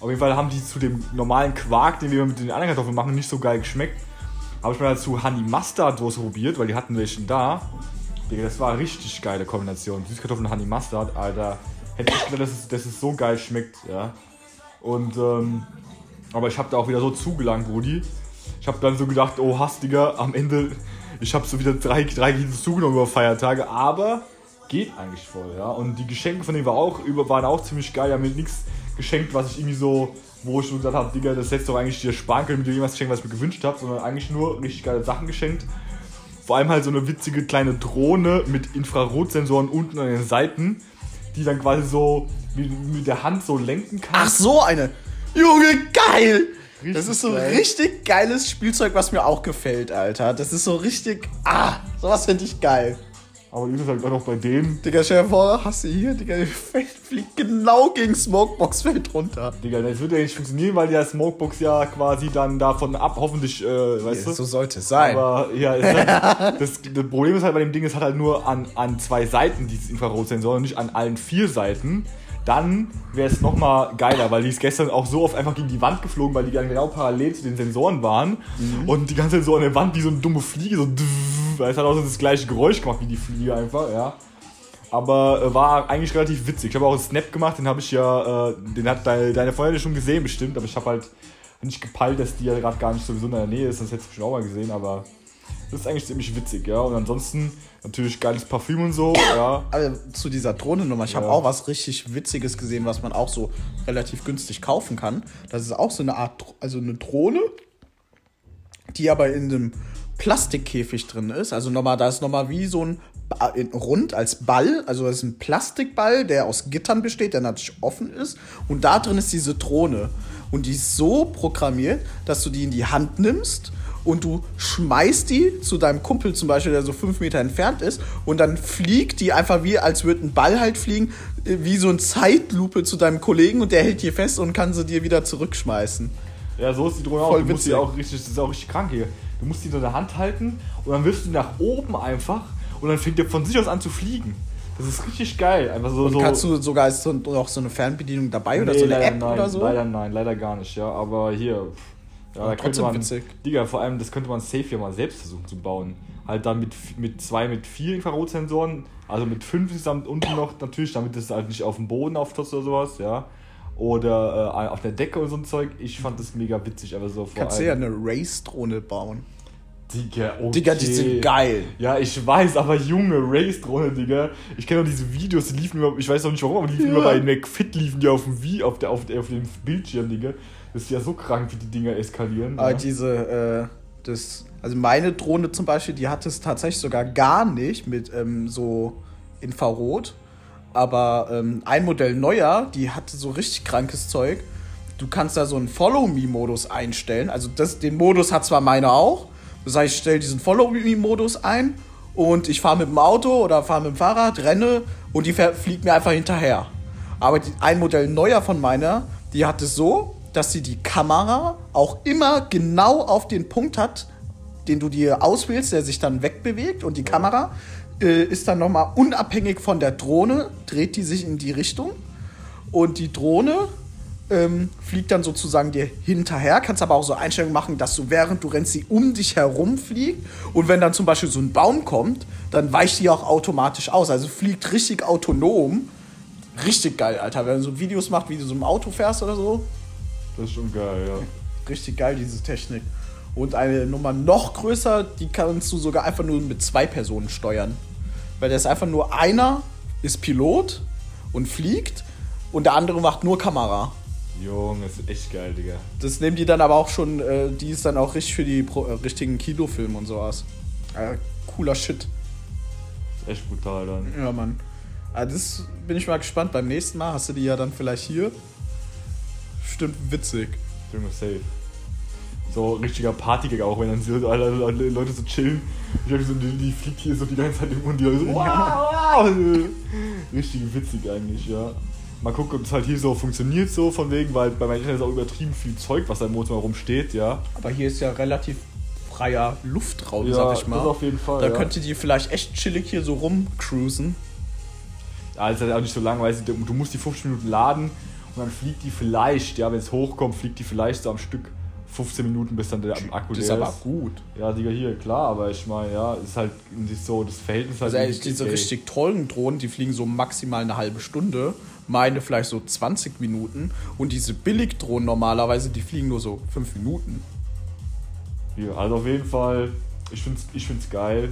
B: Auf jeden Fall haben die zu dem normalen Quark, den wir mit den anderen Kartoffeln machen, nicht so geil geschmeckt. Habe ich mal dazu Honey Mustard Soße probiert, weil die hatten welchen da. Digga, das war eine richtig geile Kombination. Süßkartoffeln und Honey Mustard, Alter. Hätte ich gedacht, dass es, dass es so geil schmeckt, ja. Und, ähm, aber ich habe da auch wieder so zugelangt, Brudi. Ich habe dann so gedacht, oh, hast, Digga, am Ende, ich habe so wieder drei, drei Kilo zugenommen über Feiertage, aber geht eigentlich voll, ja. Und die Geschenke von denen war auch, über, waren auch ziemlich geil. Haben mir nichts geschenkt, was ich irgendwie so, wo ich so gesagt habe, Digga, das hättest doch eigentlich dir sparen können, mit dir irgendwas geschenkt, was ich mir gewünscht habe, sondern eigentlich nur richtig geile Sachen geschenkt. Vor allem halt so eine witzige kleine Drohne mit Infrarotsensoren unten an den Seiten, die dann quasi so mit, mit der Hand so lenken kann.
A: Ach so eine. Junge, geil! Richtig das ist so geil. richtig geiles Spielzeug, was mir auch gefällt, Alter. Das ist so richtig. Ah, sowas finde ich geil.
B: Aber die ist halt auch bei denen.
A: Digga, stell dir vor, hast du hier, Digga, fliegt genau gegen Smokebox fällt runter.
B: Digga, das wird ja nicht funktionieren, weil der Smokebox ja quasi dann davon ab, hoffentlich, äh, weißt ja, du?
A: So sollte es sein.
B: Aber ja, halt, das, das, Problem ist halt bei dem Ding, es hat halt nur an, an zwei Seiten dieses Infrarotsensor und nicht an allen vier Seiten dann wäre es nochmal geiler, weil die ist gestern auch so oft einfach gegen die Wand geflogen, weil die dann genau parallel zu den Sensoren waren. Mhm. Und die ganze Zeit so an der Wand wie so eine dumme Fliege, so weil es hat auch so das gleiche Geräusch gemacht wie die Fliege einfach, ja. Aber äh, war eigentlich relativ witzig. Ich habe auch einen Snap gemacht, den habe ich ja, äh, den hat deine, deine Freundin schon gesehen bestimmt, aber ich habe halt nicht gepeilt, dass die ja gerade gar nicht sowieso in der Nähe ist, das hättest du schon auch mal gesehen, aber das ist eigentlich ziemlich witzig, ja. Und ansonsten natürlich geiles Parfüm und so, ja.
A: Also zu dieser Drohnennummer, ich habe auch was richtig Witziges gesehen, was man auch so relativ günstig kaufen kann. Das ist auch so eine Art, also eine Drohne, die aber in einem Plastikkäfig drin ist. Also nochmal, da ist nochmal wie so ein rund als Ball, also das ist ein Plastikball, der aus Gittern besteht, der natürlich offen ist. Und da drin ist diese Drohne. Und die ist so programmiert, dass du die in die Hand nimmst und du schmeißt die zu deinem Kumpel zum Beispiel, der so fünf Meter entfernt ist, und dann fliegt die einfach wie, als würde ein Ball halt fliegen, äh, wie so ein Zeitlupe zu deinem Kollegen und der hält die fest und kann sie dir wieder zurückschmeißen.
B: Ja, so ist die Drohne auch. Du musst die auch richtig, das ist auch richtig krank hier. Du musst die in der Hand halten und dann wirfst du die nach oben einfach und dann fängt der von sich aus an zu fliegen. Das ist richtig geil. Einfach so,
A: und
B: so
A: kannst du sogar ist so, auch so eine Fernbedienung dabei nee, oder so eine App
B: nein,
A: oder so?
B: Leider nein, leider gar nicht, ja. Aber hier, ja, da könnte man, witzig. Digga, vor allem, das könnte man safe ja mal selbst versuchen zu bauen. Halt dann mit, mit zwei, mit vier Infrarotsensoren, also mit fünf insgesamt unten noch natürlich, damit es halt nicht auf dem Boden auftaucht oder sowas, ja. Oder äh, auf der Decke oder so ein Zeug. Ich fand das mega witzig, aber so vor
A: Kannst du ja eine Race-Drohne bauen.
B: Digga, okay.
A: Digga, die sind geil.
B: Ja, ich weiß, aber junge Race-Drohne, Digga. Ich kenne auch diese Videos, die liefen immer, ich weiß auch nicht warum, aber die liefen ja. immer bei McFit, liefen die auf dem Wii, auf, der, auf, der, auf dem Bildschirm, Digga. Das ist ja so krank, wie die Dinger eskalieren.
A: Aber ja. diese, äh, das, also meine Drohne zum Beispiel, die hat es tatsächlich sogar gar nicht mit ähm, so Infrarot. Aber ähm, ein Modell neuer, die hatte so richtig krankes Zeug. Du kannst da so einen Follow-Me-Modus einstellen. Also das, den Modus hat zwar meine auch. Das heißt, ich stelle diesen Follow-Me-Modus ein und ich fahre mit dem Auto oder fahre mit dem Fahrrad, renne und die fliegt mir einfach hinterher. Aber die, ein Modell neuer von meiner, die hat es so, dass sie die Kamera auch immer genau auf den Punkt hat, den du dir auswählst, der sich dann wegbewegt. Und die Kamera äh, ist dann nochmal unabhängig von der Drohne, dreht die sich in die Richtung. Und die Drohne ähm, fliegt dann sozusagen dir hinterher, kannst aber auch so Einstellungen machen, dass du während du rennst, sie um dich herum fliegt. Und wenn dann zum Beispiel so ein Baum kommt, dann weicht die auch automatisch aus, also fliegt richtig autonom. Richtig geil, Alter. Wenn du so Videos macht, wie du so im Auto fährst oder so,
B: das ist schon geil, ja.
A: Richtig geil, diese Technik. Und eine Nummer noch größer, die kannst du sogar einfach nur mit zwei Personen steuern. Weil der ist einfach nur einer ist Pilot und fliegt und der andere macht nur Kamera.
B: Junge, das ist echt geil, Digga.
A: Das nehmen die dann aber auch schon, äh, die ist dann auch richtig für die Pro, äh, richtigen Kinofilme und sowas. Äh, cooler Shit.
B: Echt brutal dann.
A: Ja, Mann. Also das bin ich mal gespannt. Beim nächsten Mal hast du die ja dann vielleicht hier bestimmt witzig.
B: Junge, safe. So richtiger Partygag auch, wenn dann so alle, alle, Leute so chillen. Ich hab so, die, die fliegt hier so die ganze Zeit im Mund, die Leute so, wow, Richtig witzig eigentlich, ja. Mal gucken, ob es halt hier so funktioniert, so von wegen, weil bei meinen Eltern ist auch übertrieben viel Zeug, was da im Wohnzimmer rumsteht, ja.
A: Aber hier ist ja relativ freier Luftraum, ja, sag ich mal. Das
B: auf jeden Fall.
A: Da
B: ja.
A: könnte die vielleicht echt chillig hier so rumcruisen.
B: Ja, das ist halt auch nicht so lang, weil du musst die 50 Minuten laden und dann fliegt die vielleicht, ja, wenn es hochkommt, fliegt die vielleicht so am Stück 15 Minuten, bis dann der Akku
A: leer ist. Das ist aber gut.
B: Ja, Digga, hier, klar, aber ich meine, ja, ist halt ist so das Verhältnis halt.
A: Also, ey, diese ey. richtig tollen Drohnen, die fliegen so maximal eine halbe Stunde, meine vielleicht so 20 Minuten und diese Billigdrohnen normalerweise, die fliegen nur so 5 Minuten.
B: Ja, also auf jeden Fall, ich find's, ich find's geil.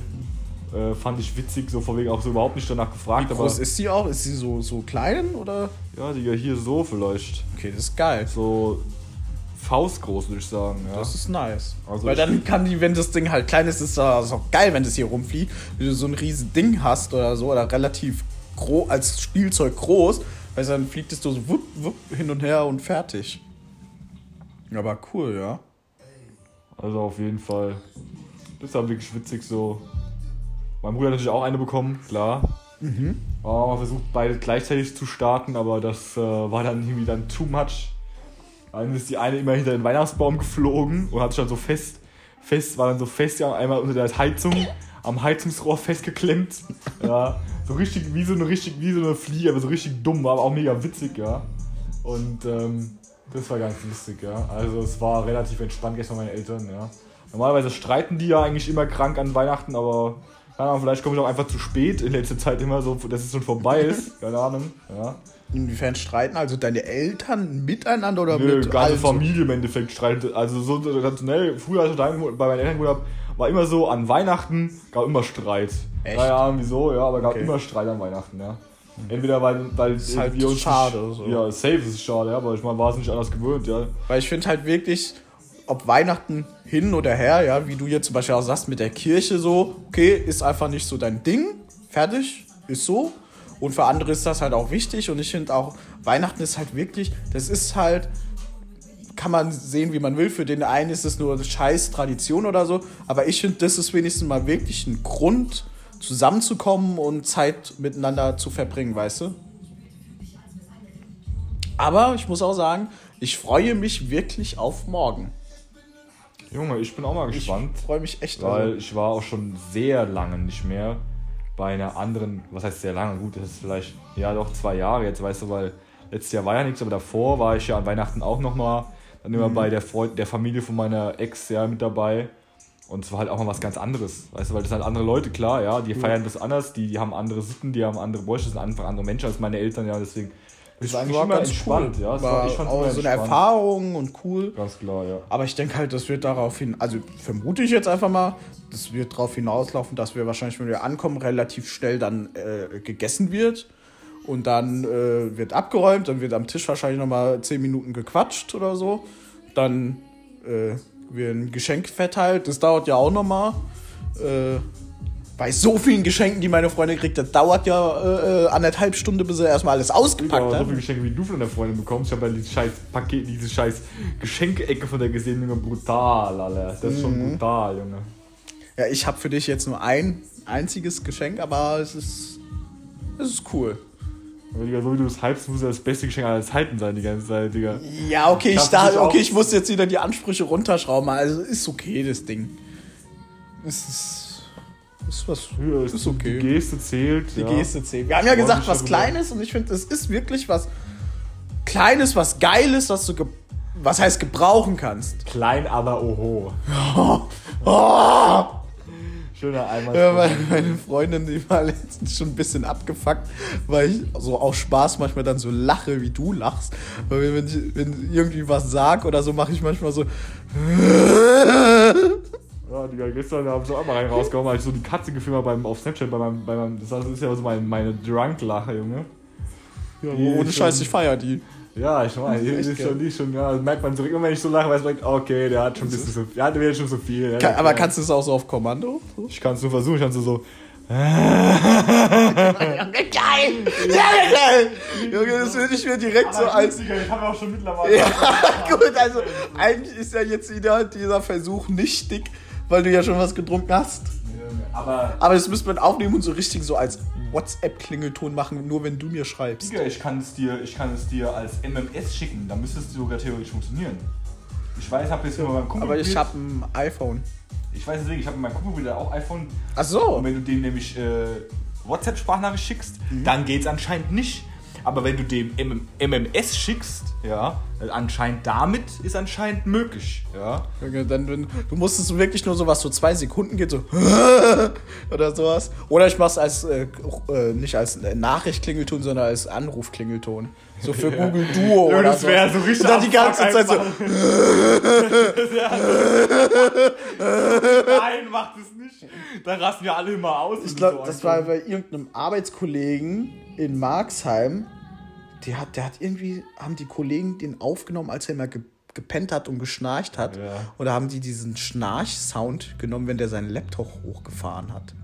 B: Äh, fand ich witzig, so von wegen auch so überhaupt nicht danach gefragt.
A: Wie groß aber, ist sie auch? Ist sie so, so klein oder?
B: Ja, Digga, hier so vielleicht.
A: Okay, das ist geil.
B: So faustgroß, würde ich sagen. Ja.
A: Das ist nice. Also Weil dann kann die, wenn das Ding halt klein ist, ist das auch geil, wenn das hier rumfliegt. Wenn du so ein riesen Ding hast oder so, oder relativ groß, als Spielzeug groß, weil dann fliegt es so wupp, wupp hin und her und fertig. Aber cool, ja.
B: Also auf jeden Fall. Das war wirklich witzig so. Mein Bruder hat natürlich auch eine bekommen, klar. Mhm. Oh, man versucht beide gleichzeitig zu starten, aber das äh, war dann irgendwie dann too much. Dann ist die eine immer hinter den Weihnachtsbaum geflogen und hat sich dann so fest, fest, war dann so fest ja einmal unter der Heizung, am Heizungsrohr festgeklemmt. Ja, so richtig, wie so eine richtig, wie so eine Fliege, aber so richtig dumm, aber auch mega witzig, ja. Und ähm, das war ganz lustig, ja. Also es war relativ entspannt gestern meine Eltern, ja. Normalerweise streiten die ja eigentlich immer krank an Weihnachten, aber keine Ahnung, vielleicht komme ich auch einfach zu spät in letzter Zeit immer so, dass es schon vorbei ist. Keine Ahnung, ja.
A: Inwiefern streiten also deine Eltern miteinander oder
B: Nö,
A: mit
B: ganze Familie im Endeffekt streitet. Also so traditionell, früher als ich bei meinen Eltern gewohnt habe, war immer so, an Weihnachten gab immer Streit. Echt? Naja, wieso, ja, aber gab okay. immer Streit an Weihnachten, ja. Entweder weil, weil
A: ist halt wir uns schade.
B: so. Ja, safe ist schade, ja, aber ich meine, war es nicht anders gewöhnt, ja.
A: Weil ich finde halt wirklich, ob Weihnachten hin oder her, ja, wie du jetzt zum Beispiel auch sagst mit der Kirche so, okay, ist einfach nicht so dein Ding, fertig, ist so. Und für andere ist das halt auch wichtig und ich finde auch, Weihnachten ist halt wirklich, das ist halt, kann man sehen, wie man will. Für den einen ist es nur scheiß Tradition oder so, aber ich finde, das ist wenigstens mal wirklich ein Grund, zusammenzukommen und Zeit miteinander zu verbringen, weißt du? Aber ich muss auch sagen, ich freue mich wirklich auf morgen.
B: Junge, ich bin auch mal gespannt.
A: Ich freue mich echt.
B: Weil also. ich war auch schon sehr lange nicht mehr bei einer anderen, was heißt sehr lange, gut, das ist vielleicht, ja doch zwei Jahre jetzt, weißt du, weil letztes Jahr war ja nichts, aber davor war ich ja an Weihnachten auch nochmal, dann immer mhm. bei der Freund, der Familie von meiner Ex ja mit dabei. Und es war halt auch mal was ganz anderes, weißt du, weil das sind halt andere Leute, klar, ja, die feiern das anders, die, die haben andere Sitten, die haben andere Bräuche, das sind einfach andere Menschen als meine Eltern, ja, deswegen
A: das ist eigentlich immer entspannt, cool. ja. War, ich auch so eine Erfahrung und cool.
B: Ganz klar, ja.
A: Aber ich denke halt, das wird darauf hin, also vermute ich jetzt einfach mal, das wird darauf hinauslaufen, dass wir wahrscheinlich, wenn wir ankommen, relativ schnell dann äh, gegessen wird. Und dann äh, wird abgeräumt, dann wird am Tisch wahrscheinlich nochmal 10 Minuten gequatscht oder so. Dann äh, wird ein Geschenk verteilt, das dauert ja auch nochmal. Äh, bei so vielen Geschenken, die meine Freundin kriegt, das dauert ja äh, anderthalb Stunden, bis er erstmal alles ausgepackt hat.
B: So viele Geschenke, wie du von der Freundin bekommst. Ich habe ja dieses scheiß Paket, diese scheiß Geschenke-Ecke von der gesehen, Junge. Brutal, Alter. Das ist schon mhm. brutal, Junge.
A: Ja, ich habe für dich jetzt nur ein einziges Geschenk, aber es ist, es ist cool.
B: Digga, so wie du es hypst, muss ja das beste Geschenk aller Zeiten sein, die ganze Zeit, Digga.
A: Ja, okay, ich, dachte, okay, ich muss jetzt wieder die Ansprüche runterschrauben. Also ist okay, das Ding. Es ist ist was
B: höher. Ist okay. Die Geste zählt.
A: Die ja. Geste zählt. Wir haben ja gesagt, was Kleines und ich finde, es ist wirklich was Kleines, was Geiles, was du was heißt gebrauchen kannst.
B: Klein, aber oho. Oh. Oh. Schöner Eimer.
A: Ja, meine, meine Freundin, die war letztens schon ein bisschen abgefuckt, weil ich so auch Spaß manchmal dann so lache, wie du lachst. Weil wenn ich wenn irgendwie was sag oder so, mache ich manchmal so.
B: Ja, Digga, gestern haben sie auch mal rein rausgehauen, weil ich so die Katze gefilmt habe beim, auf Snapchat bei meinem, bei meinem. Das ist ja so mein, meine Drunk-Lache, Junge.
A: Ja, ohne Scheiß, ich feier die.
B: Ja, ich meine, die ist schon, die schon, ja, merkt man zurück. Und wenn ich so lache, weiß man, okay, der hat schon ein bisschen so, der hat schon so viel.
A: Kann, aber kannst du es auch so auf Kommando?
B: Ich kann es nur versuchen, ich kann so Geil!
A: Ja, geil! Junge, das würde ich mir direkt aber so als.
B: Ich habe auch schon mittlerweile.
A: Ja, gut, also eigentlich ist ja jetzt wieder dieser Versuch nichtig, weil du ja schon was getrunken hast.
B: Aber,
A: aber das müsste man aufnehmen und so richtig so als WhatsApp-Klingelton machen, nur wenn du mir schreibst.
B: Digga, ich kann es dir, ich kann es dir als MMS schicken, dann müsste es sogar theoretisch funktionieren. Ich weiß, ich habe jetzt immer beim
A: Kumpel. Aber ich habe ein iPhone.
B: Ich weiß deswegen, ich habe mit meinem Kumpel wieder auch iPhone.
A: Ach so.
B: Und wenn du dem nämlich äh, WhatsApp-Sprachnachricht schickst, mhm. dann geht es anscheinend nicht. Aber wenn du dem MMS schickst, ja, anscheinend damit ist anscheinend möglich, ja.
A: Okay, dann, wenn, du musstest wirklich nur so was so zwei Sekunden geht, so oder sowas. Oder ich mach's als äh, äh, nicht als Nachricht-Klingelton, sondern als Anruf-Klingelton. So für ja. Google Duo ja, oder das
B: so. Wäre so richtig.
A: Und dann die ganze Zeit so.
B: Nein, macht es nicht. Da rasten wir alle immer aus.
A: Ich glaube, so das war bei irgendeinem Arbeitskollegen in Marxheim. Der hat, der hat irgendwie, haben die Kollegen den aufgenommen, als er immer ge gepennt hat und geschnarcht hat. Ja. Oder haben die diesen Schnarch-Sound genommen, wenn der seinen Laptop hochgefahren hat?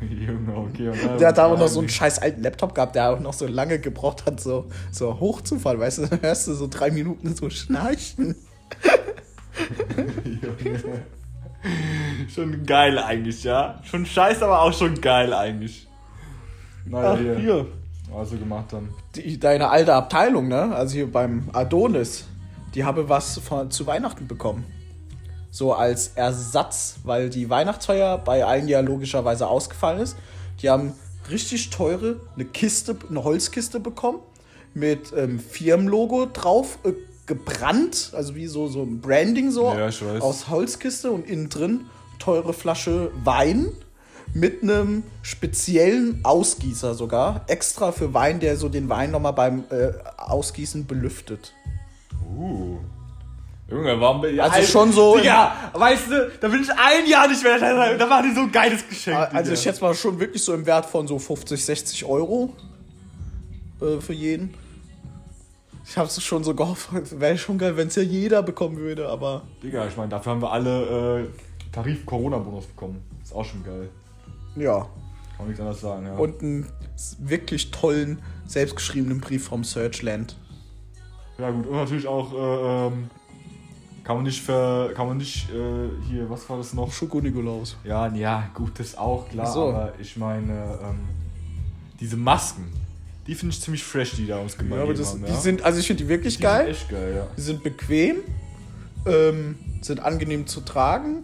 B: Junge, okay. dann-
A: Der hat da auch noch so einen scheiß alten Laptop gehabt, der auch noch so lange gebraucht hat, so, so hochzufallen. Weißt du, dann hörst du so drei Minuten so schnarchen.
B: Junge. schon geil eigentlich, ja? Schon scheiße, aber auch schon geil eigentlich. Naja,
A: Ach,
B: hier.
A: hier.
B: Also gemacht haben.
A: Die, deine alte Abteilung, ne? Also hier beim Adonis, die habe was von, zu Weihnachten bekommen. So als Ersatz, weil die Weihnachtsfeier bei allen ja logischerweise ausgefallen ist. Die haben richtig teure eine Kiste, eine Holzkiste bekommen mit ähm, Firmenlogo drauf äh, gebrannt, also wie so so ein Branding so
B: Ja, ich weiß.
A: aus Holzkiste und innen drin teure Flasche Wein mit einem speziellen Ausgießer sogar, extra für Wein, der so den Wein nochmal beim äh, Ausgießen belüftet.
B: Uh. Junge, warum bin ich.
A: Also schon so-
B: Ja, weißt du, da bin ich ein Jahr nicht mehr. Da, da war die so ein geiles Geschenk.
A: Also
B: Digga.
A: ich schätze mal schon wirklich so im Wert von so 50, 60 Euro äh, für jeden. Ich habe es schon so gehofft, wäre schon geil, wenn es ja jeder bekommen würde, aber
B: Digga, ich meine, dafür haben wir alle äh, Tarif-Corona-Bonus bekommen. Ist auch schon geil.
A: Ja.
B: Kann man nichts anderes sagen, ja.
A: Und einen wirklich tollen, selbstgeschriebenen Brief vom Searchland.
B: ja, gut. Und natürlich auch, äh, ähm, kann man nicht ver. Kann man nicht, äh, hier, was war das noch?
A: Schoko-Nikolaus.
B: Ja, ja, gut, das auch, klar.
A: So.
B: Aber ich meine, ähm, diese Masken, die finde ich ziemlich fresh, die da uns gemacht
A: Ja, das,
B: haben.
A: die
B: ja.
A: sind, also ich finde die wirklich
B: Die
A: geil.
B: Sind echt geil, ja.
A: Die sind bequem, ähm, sind angenehm zu tragen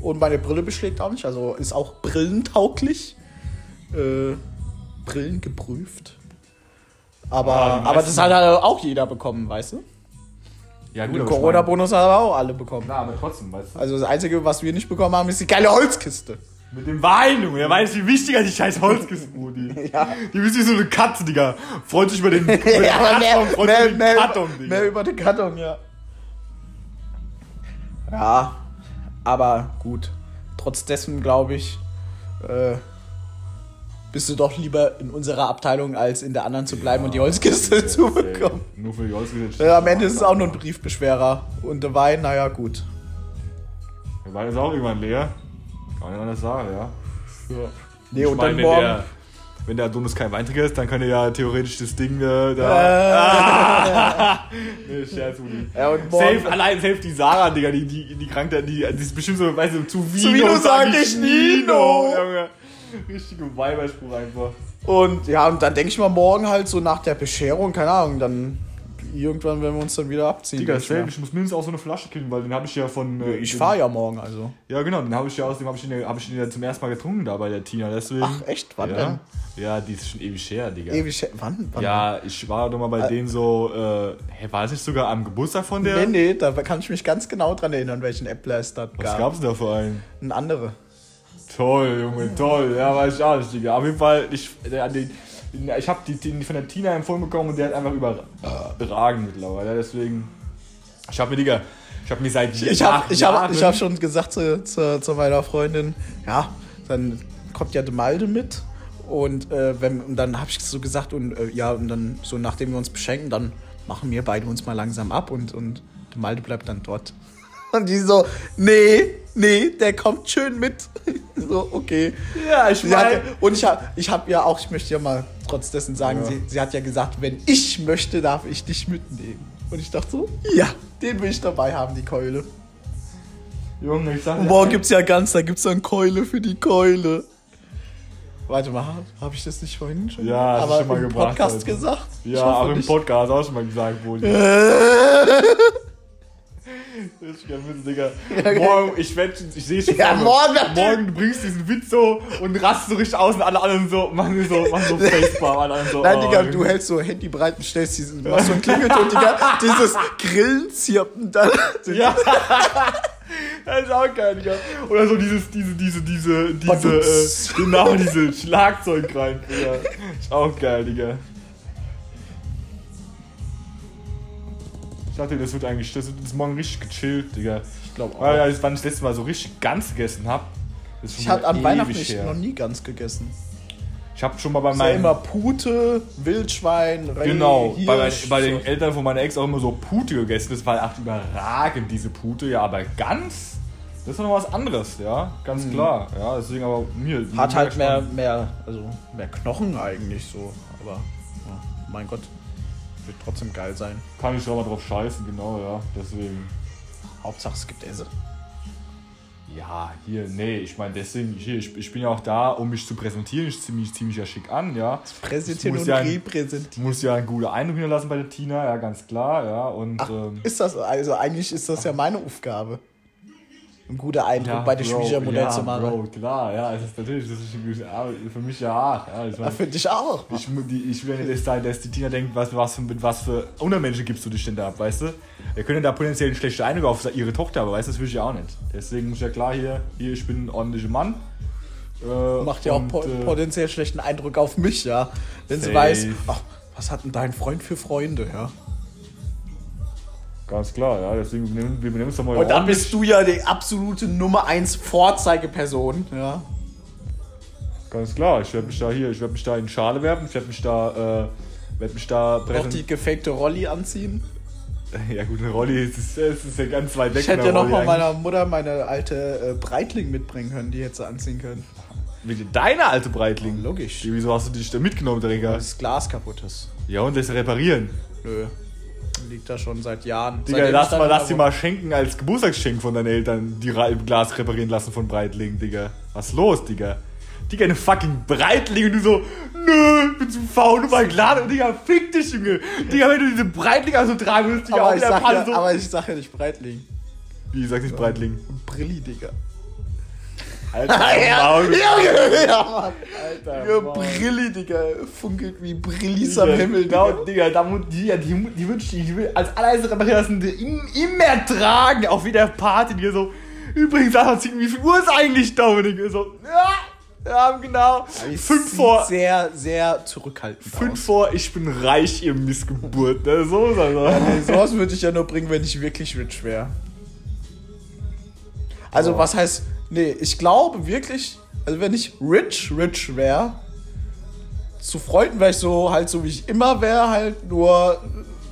A: und meine Brille beschlägt auch nicht, also ist auch brillentauglich. Äh, Brillen geprüft. Aber,
B: Ah, die
A: aber das hat halt auch jeder bekommen, weißt du?
B: Ja,
A: Den
B: aber ich
A: Corona-Bonus hat aber auch alle bekommen.
B: Na, aber trotzdem, weißt du.
A: Also das Einzige, was wir nicht bekommen haben, ist die geile Holzkiste.
B: Mit dem Wein, Junge. Er weiß, wie wichtiger die scheiß Holzkisten, Brudi.
A: Ja.
B: Die ist wie so eine Katze, Digga. Freut sich über den, über den
A: ja, aber mehr,
B: Karton, freut
A: mehr,
B: sich über den Karton, Digga.
A: mehr über den Karton, ja. Ja, aber gut. Trotz dessen, glaube ich, äh, bist du doch lieber in unserer Abteilung, als in der anderen zu bleiben und die Holzkiste
B: Ja,
A: zu bekommen.
B: Nur für die Holzkiste.
A: Ja, am Ende ist es auch nur ein Briefbeschwerer. Und der Wein, naja, gut.
B: Der Wein ist auch irgendwann leer. Kann man anders sagen, ja.
A: Nee,
B: Ich
A: und
B: meine,
A: dann morgen.
B: Wenn der Adonis kein Weintrinker ist, dann könnte ja theoretisch das Ding äh, da. nee, Scherz, Uli.
A: Ja, und morgen-
B: Safe, allein safe die Sarah, Digga, die, die, die krank, die, die ist bestimmt so, weißt du, zu Vino,
A: Zu Vino
B: sag
A: ich Nino.
B: Junge. Richtige Weiberspruch einfach.
A: Und ja, und dann denke ich mal morgen halt so nach der Bescherung, keine Ahnung, dann irgendwann werden wir uns dann wieder abziehen.
B: Digga,
A: ich
B: ich muss mindestens auch so eine Flasche kriegen, weil den habe ich ja von. äh,
A: Ich
B: den-
A: fahre ja morgen, also.
B: Ja, genau, den habe ich ja aus dem habe ich, den hab ich den ja zum ersten Mal getrunken da bei der Tina, deswegen.
A: Ach, echt? Wann
B: ja.
A: denn?
B: Ja, die ist schon ewig her, Digga.
A: Ewig. her- Wann? wann
B: Ja, ich war doch mal bei denen so, äh, hä, war das nicht sogar am Geburtstag von der?
A: Nee, nee, da kann ich mich ganz genau dran erinnern, welchen Appler es da
B: Was
A: gab.
B: gab's denn da für einen?
A: Ein andere.
B: Toll, Junge, toll. Ja, weiß ich auch nicht, Digga. Auf jeden Fall, ich, der, den, ich habe die, die von der Tina empfohlen bekommen und der hat einfach überragend mittlerweile. Deswegen, ich habe mir, Digga, ich habe mir seit
A: Ich ich hab,
B: Jahren-
A: ich hab schon gesagt zu, zu, zu meiner Freundin, ja, dann kommt ja de Malde mit. Und, äh, wenn, und dann habe ich so gesagt, und äh, ja, und dann so nachdem wir uns beschenken, dann machen wir beide uns mal langsam ab und, und de Malde bleibt dann dort. Und die so, nee, nee, der kommt schön mit. so, okay.
B: Ja, ich meine,
A: und ich habe ich hab ja auch, ich möchte ja mal trotz dessen sagen,
B: Ja.
A: sie, sie hat ja gesagt, wenn ich möchte, darf ich dich mitnehmen. Und ich dachte so, ja, den will ich dabei haben, die Keule.
B: Junge, ich sag
A: morgen gibt's ja ganz, da gibt's dann Keule für die Keule. Warte mal, habe ich das nicht vorhin schon
B: Ja, hast du
A: aber
B: schon mal
A: im
B: gebracht,
A: Podcast
B: Alter.
A: gesagt? Ich
B: Ja, auch im. Podcast auch schon mal gesagt, Brudi. Ist ja Witz, Digga. Morgen, ich ich sehe schon
A: Ja, morgen
B: morgen du bringst diesen Witz so und rast so richtig aus und alle anderen so, machen so, machen so Facepalm, alle anderen so.
A: Nein,
B: oh,
A: Digga,
B: Junge.
A: du hältst so Handy bereit und stellst diesen, machst so einen Klingelton, Digga, dieses Grillen zirpen dann.
B: Ja. Das ist auch geil, Digga. Oder so dieses, diese, diese, diese, diese, äh, genau, diese Schlagzeug rein, Digga. Ist auch geil, Digga. Ich dachte, das wird eigentlich, das wird morgen richtig gechillt, Digga.
A: Ich glaube auch.
B: Weil, ja, wann ich das letzte Mal so richtig ganz gegessen hab. ist schon
A: Ich
B: wieder
A: an Weihnachten
B: her.
A: noch nie ganz gegessen.
B: Ich hab schon mal bei meinen.
A: immer Pute, Wildschwein, Reh,
B: Genau,
A: Hirsch,
B: bei, mein, bei den
A: so.
B: Eltern von meiner Ex auch immer so Pute gegessen. Das war echt überragend, diese Pute. Ja, aber ganz Das ist noch was anderes, ja, ganz klar. Ja, deswegen aber mir.
A: Mhm. Hat
B: mir
A: halt mehr, mehr, also mehr Knochen eigentlich so. Aber ja, mein Gott, wird trotzdem geil sein.
B: Kann ich auch mal drauf scheißen, genau, ja. Deswegen.
A: Hauptsache es gibt Esse.
B: Ja, hier, nee, ich meine, deswegen, hier, ich, ich bin ja auch da, um mich zu präsentieren. Ich ziehe mich ziemlich ja schick an, ja.
A: Präsentieren und
B: ja ein-
A: repräsentieren.
B: Muss ja einen guten Eindruck hinterlassen bei der Tina, ja, ganz klar, ja. Und
A: Ach,
B: ähm,
A: ist das, also eigentlich ist das ja meine Aufgabe. Ein guter Eindruck
B: ja,
A: bei der
B: Bro,
A: Schwiegermutter
B: ja,
A: zu machen.
B: Bro, klar, ja, es ist natürlich, das ist für mich ja hart. Ja, ich mein,
A: finde ich auch.
B: ich, die, ich will nicht sein, dass die Tina denkt, was, was, für, mit was für Untermenschen gibst du dich denn da ab, weißt du? Wir können da potenziell einen schlechten Eindruck auf ihre Tochter, aber weißt du, das will ich ja auch nicht. Deswegen muss ja klar hier, hier, ich bin ein ordentlicher Mann. Äh,
A: Macht ja auch po
B: äh,
A: potenziell schlechten Eindruck auf mich, ja. Wenn sie
B: Safe.
A: weiß, ach, was hat denn dein Freund für Freunde, ja.
B: Ganz klar, ja, deswegen wir benehmen wir benehmen uns doch mal
A: Und dann bist du ja die absolute Nummer 1 Vorzeigeperson, ja.
B: Ganz klar, ich werde mich da hier, ich werde mich da in Schale werfen, ich werde mich da, äh, werde mich da
A: Noch die gefakte Rolli anziehen.
B: Ja gut, eine Rolli ist, ist, ist, ist ja ganz weit weg.
A: Ich hätte ja
B: der
A: noch mal
B: Rolli
A: meiner Mutter meine alte äh, Breitling mitbringen können, die hätte sie anziehen können.
B: eigentlich. Wie Deine alte Breitling.
A: Logisch.
B: Die, wieso hast du dich da mitgenommen, Digga?
A: Weil das Glas kaputt ist.
B: Ja, und das reparieren.
A: Nö. Liegt da schon seit Jahren.
B: Digga, lass,
A: ich
B: mal, lass dir mal schenken als Geburtstagsgeschenk von deinen Eltern, die Ra Glas reparieren lassen von Breitling, Digga. Was los, Digga? Digga, eine fucking Breitling und du so, nö, ich bin zu faul, nur mal Glas. Und Digga, fick dich, Junge. Digga, wenn du diese Breitling also tragen willst, Digga,
A: aber,
B: auch
A: ich sag
B: Panne
A: ja,
B: so.
A: aber ich sag ja nicht Breitling.
B: Wie, sag nicht Breitling.
A: Brilli, Digga.
B: Alter,
A: ja,
B: Maul.
A: ja, ja, Mann.
B: Alter,
A: Digga,
B: Maul.
A: Brilli, Digga. Funkelt wie Brillis am Himmel,
B: Genau,
A: Digga.
B: Digga, da, die, die, die, die wünsche ich, ich will als allererstes reparieren lassen, immer tragen, auf jeder Party, die so, übrigens, sag mal, wie viel Uhr ist eigentlich, Dominik? So, ja, ja, genau,
A: Die
B: fünf vor,
A: Sehr, sehr zurückhaltend
B: fünf
A: aus.
B: vor, ich bin reich, ihr Missgeburt, ne, so ist er.
A: Ja, nee, sowas würde ich ja nur bringen, wenn ich wirklich rich wäre. Also,
B: Oh.
A: was heißt, nee, ich glaube wirklich, also wenn ich rich, rich wäre, zu Freunden wäre ich so, halt so wie ich immer wäre, halt nur,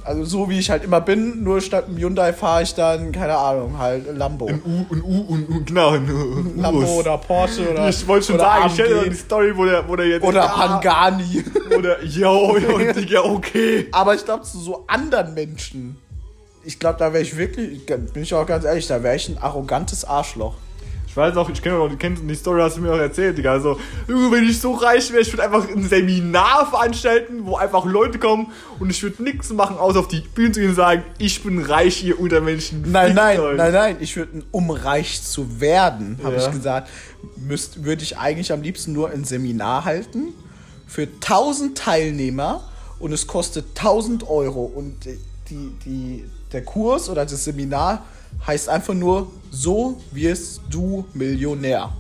A: also so wie ich halt immer bin, nur statt einem Hyundai fahre ich dann, keine Ahnung, halt Lambo.
B: Ein U, ein U, und, und genau, ein U.
A: Lambo oder Porsche oder.
B: Ich wollte schon sagen, ich dir die Story, wo der, wo der jetzt.
A: Oder
B: Ja,
A: Pangani.
B: Oder, yo, yo, Digga, okay.
A: Aber ich glaube, zu so anderen Menschen, ich glaube, da wäre ich wirklich, bin ich auch ganz ehrlich, da wäre ich ein arrogantes Arschloch.
B: Ich weiß auch, ich kenne auch, die Story, hast du mir auch erzählt, Digga. Also, wenn ich so reich wäre, ich würde einfach ein Seminar veranstalten, wo einfach Leute kommen und ich würde nichts machen, außer auf die Bühne zu gehen und sagen, ich bin reich, ihr Untermenschen.
A: Nein, nein,
B: euch.
A: nein, nein, ich würde, um reich zu werden, habe
B: Ja.
A: ich gesagt, müsst, würde ich eigentlich am liebsten nur ein Seminar halten für 1000 Teilnehmer und es kostet 1000 Euro und die, die, der Kurs oder das Seminar heißt einfach nur, so wirst du Millionär.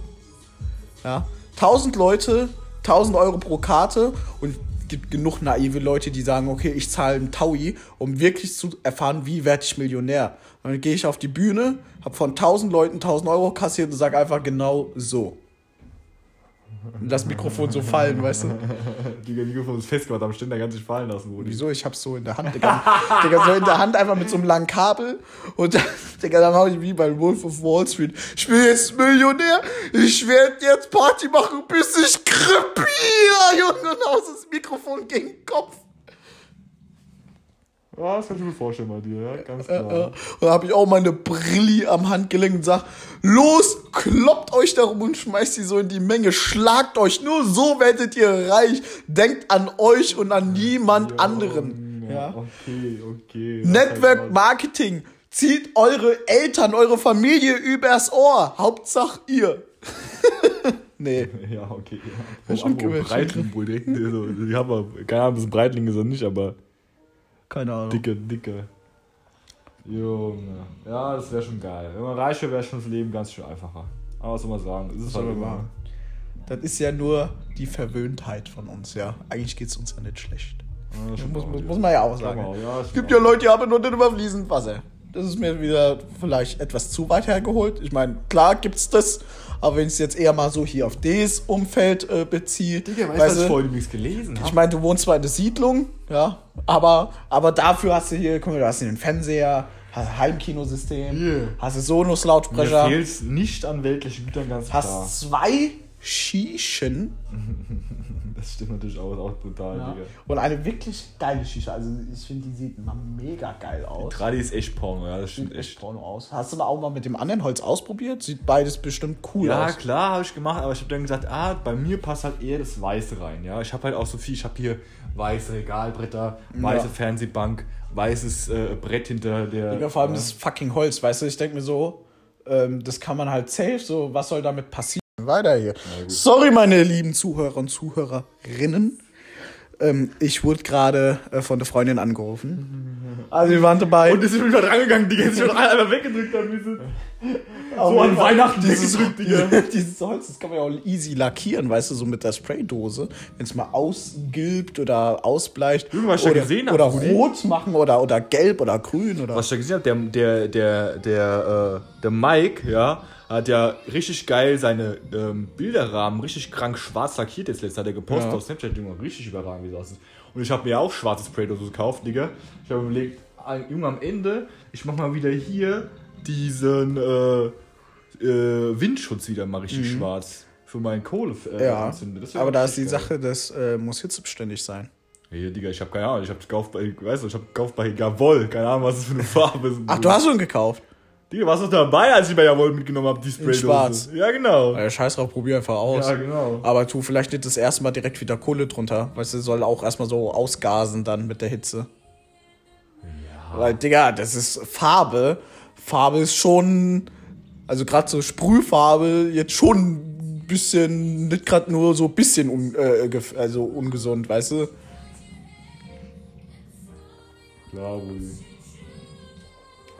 A: Ja, 1000 Leute, 1000 Euro pro Karte und gibt genug naive Leute, die sagen, okay, ich zahle einen Taui, um wirklich zu erfahren, wie werde ich Millionär. Und dann gehe ich auf die Bühne, habe von 1000 Leuten 1000 Euro kassiert und sage einfach genau so. Das Mikrofon so fallen, weißt du?
B: Digga, Mikrofon ist festgemacht am Ständer, ganz sich fallen lassen, Brudi.
A: Wieso? Ich hab's so in der Hand, Digga. Digga, so in der Hand einfach mit so einem langen Kabel. Und dann, Digga, dann hau ich wie bei Wolf of Wall Street. Ich bin jetzt Millionär. Ich werde jetzt Party machen, bis ich krepiere, Junge. Und aus das Mikrofon gegen den Kopf.
B: Ja, das kann ich mir vorstellen bei dir, ja, ganz
A: Äh,
B: klar.
A: äh. Und dann hab ich auch meine Brilli am Handgelenk und sag, los, kloppt euch darum und schmeißt die so in die Menge. Schlagt euch, nur so werdet ihr reich. Denkt an euch und an niemand anderen.
B: Junge,
A: Ja.
B: Okay, okay.
A: Network Marketing. Zieht eure Eltern, eure Familie übers Ohr. Hauptsache ihr. nee.
B: Ja, okay.
A: Ja,
B: Ja. Oh,
A: gewählt,
B: Breitling, wohl direkt. Also, ich habe keine Ahnung, das Breitling ist oder nicht, aber
A: Keine Ahnung.
B: dicke, dicke. Junge. Ja, das wäre schon geil. Wenn man reich wäre, wäre schon das Leben ganz schön einfacher. Aber was soll man sagen? Es ist halt immer.
A: machen? Das ist ja nur die Verwöhntheit von uns, ja. Eigentlich geht's uns ja nicht schlecht.
B: Ja, das
A: Muss, muss, muss man ja auch
B: Sag
A: sagen.
B: ja, das
A: Es gibt ja. Leute, die haben nur nicht über fließend Wasser. Das ist mir wieder vielleicht etwas zu weit hergeholt. Ich meine, klar gibt's das, aber wenn ich es jetzt eher mal so hier auf das Umfeld äh, beziehe.
B: Digga, weißt du,
A: weißt
B: was ich
A: du,
B: vorhin übrigens gelesen
A: Ich
B: habe?
A: meine, du wohnst zwar in der Siedlung, ja, aber, aber dafür hast du hier, guck mal, du hast hier einen Fernseher, Heimkinosystem,
B: Hier.
A: hast du Sonos-Lautsprecher,
B: fehlt es nicht an weltlichen Gütern, ganz klar.
A: hast zwei Shishen
B: Das stimmt natürlich auch, auch brutal,
A: ja,
B: Digga.
A: und eine wirklich geile Shisha. Also ich finde, die sieht mal mega geil aus.
B: Tradi ist echt Porno, ja, das
A: Sieht echt
B: echt.
A: Porno aus. Hast du da auch mal mit dem anderen Holz ausprobiert? Sieht beides bestimmt cool
B: Ja,
A: aus.
B: klar, habe ich gemacht, aber ich habe dann gesagt, ah, bei mir passt halt eher das Weiße rein, ja. Ich habe halt auch so viel, ich habe hier weiße Regalbretter, weiße
A: Ja.
B: Fernsehbank, weißes äh, Brett hinter der...
A: Digga, vor allem
B: ja.
A: das fucking Holz, weißt du? Ich denke mir so, ähm, das kann man halt safe, so, was soll damit passieren? Weiter hier. Sorry, meine lieben Zuhörer und Zuhörerinnen. Ähm, ich wurde gerade äh, von der Freundin angerufen. Also, wir waren dabei.
B: Und ist schon wieder drangegangen, Digga, ist schon einfach weggedrückt haben müssen.
A: Auf
B: so an Weihnachten
A: dieses,
B: weggedrückt, Digga.
A: dieses, Holz, das kann man ja auch easy lackieren, weißt du, so mit der Spraydose. Wenn es mal ausgilbt oder ausbleicht.
B: Was ich da
A: oder,
B: gesehen hab,
A: Oder
B: Rudi?
A: rot machen oder, oder gelb oder grün oder.
B: Was ich da gesehen habe, der, der, der, der, äh, der Mike, ja, hat ja richtig geil seine ähm, Bilderrahmen richtig krank schwarz lackiert jetzt letztes hat er gepostet
A: Ja.
B: auf Snapchat, Junge, richtig überragend, wie das aussieht. Und ich habe mir auch schwarzes Spray-Dose gekauft, Digga. Ich habe überlegt, Junge, am Ende, ich mach mal wieder hier diesen äh, äh, Windschutz wieder mal richtig schwarz für meinen Kohle äh,
A: Mhm. ja, aber da ist die
B: geil.
A: Sache, das äh, muss hitzebeständig sein.
B: Hey, Digga, ich habe keine Ahnung, ich habe gekauft bei, weißt du, ich habe gekauft bei Gavol, keine Ahnung, was das für eine Farbe ist.
A: Ach, du hast schon gekauft?
B: Digga, warst du dabei, als ich bei Javol mitgenommen habe, die Spraydose?
A: schwarz.
B: Ja, genau.
A: Ja, scheiß drauf, probier einfach aus.
B: Ja, genau.
A: Aber tu vielleicht nicht das erste Mal direkt wieder Kohle drunter. Weißt du, soll auch erstmal so ausgasen dann mit der Hitze. Ja. Weil, Digga, das ist Farbe. Farbe ist schon, also gerade so Sprühfarbe, jetzt schon ein bisschen, nicht gerade nur so ein bisschen un, äh, gef- also ungesund, weißt du?
B: Klar, Rudi.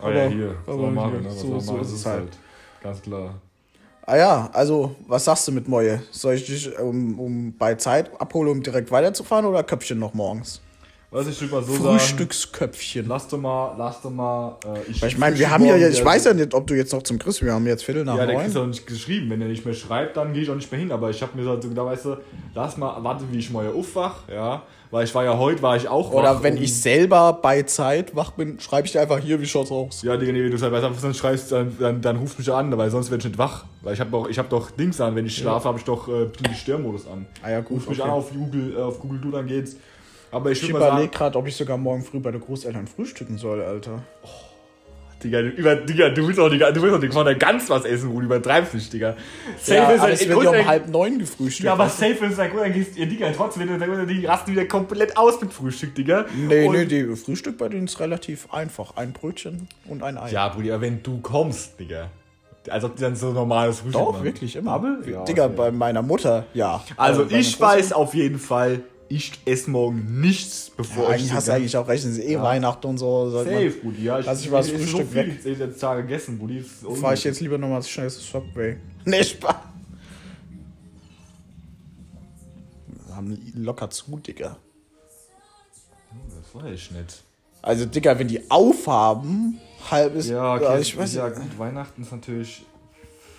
A: Aber-
B: ja, hier.
A: aber
B: ne?
A: So- so ist es halt.
B: Ganz klar.
A: Ah ja, also, was sagst du mit Moje? Soll ich dich um, um bei Zeit abholen, um direkt weiterzufahren oder Köpfchen noch morgens?
B: Was ich drüber so sagen,
A: Frühstücksköpfchen.
B: lass doch mal, lass doch mal, äh, ich,
A: ich meine, wir haben ja, ich weiß ja nicht, ob du jetzt noch zum Chris, wir haben jetzt Viertel nach
B: Ja, der
A: neun.
B: Chris hat nicht geschrieben. Wenn er nicht mehr schreibt, dann gehe ich auch nicht mehr hin. Aber ich habe mir so gedacht, weißt du, lass mal, warte, wie ich mal aufwach, ja. Weil ich war ja heute, war ich auch
A: Oder
B: wach
A: wenn
B: um-
A: ich selber bei Zeit wach bin, schreibe ich dir einfach hier, wie schaut's aus.
B: Ja, Digga, nee, wenn du es halt weißt, dann schreibst, dann, dann, dann ruf mich an, weil sonst werde ich nicht wach. Weil ich habe doch, ich hab doch Dings an, wenn ich schlafe, habe ich doch äh, den Störmodus an.
A: Ah ja, gut,
B: Ruf mich
A: okay.
B: an auf Google, äh, auf Google Du, dann geht's. Aber ich
A: Ich überlege gerade, ob ich sogar morgen früh bei den Großeltern frühstücken soll, Alter.
B: Digga, du, über, Digga, du willst auch die, du willst auch von der Gans was essen, Rudi, übertreibst nicht, Digga. Safe
A: Ja,
B: ist
A: aber
B: halt-
A: es wird ja um halb neun gefrühstückt.
B: Ja, aber
A: du?
B: safe ist halt gut, dann gehst ihr, Digga, trotzdem, die rasten wieder komplett aus mit Frühstück, Digga.
A: Nee,
B: Und-
A: nee, die Frühstück bei denen ist relativ einfach. Ein Brötchen und ein Ei.
B: Ja, Brudi, aber wenn du kommst, Digga. Als ob die dann so normales Frühstück
A: Doch,
B: machen.
A: wirklich immer.
B: Aber? Ja,
A: Digga,
B: okay.
A: bei meiner Mutter, ja.
B: Also
A: bei
B: ich weiß auf jeden Fall, ich esse morgen nichts, bevor
A: Ja,
B: ich
A: hast du
B: sogar-
A: eigentlich auch recht, es ist eh Weihnachten und so. sollte man-
B: Safe, Brudi, ja.
A: Lass ich mal das Frühstück
B: so
A: weg.
B: jetzt jetzt Tage gegessen, ist
A: Fahr ich jetzt lieber nochmal schnell das Subway. Nee, Spaß. Wir haben locker zu, Digga.
B: Das weiß ich nicht.
A: Also, Digga, wenn die aufhaben, halb ist.
B: Ja, okay,
A: ja, ich weiß
B: ja gut, Weihnachten ist natürlich...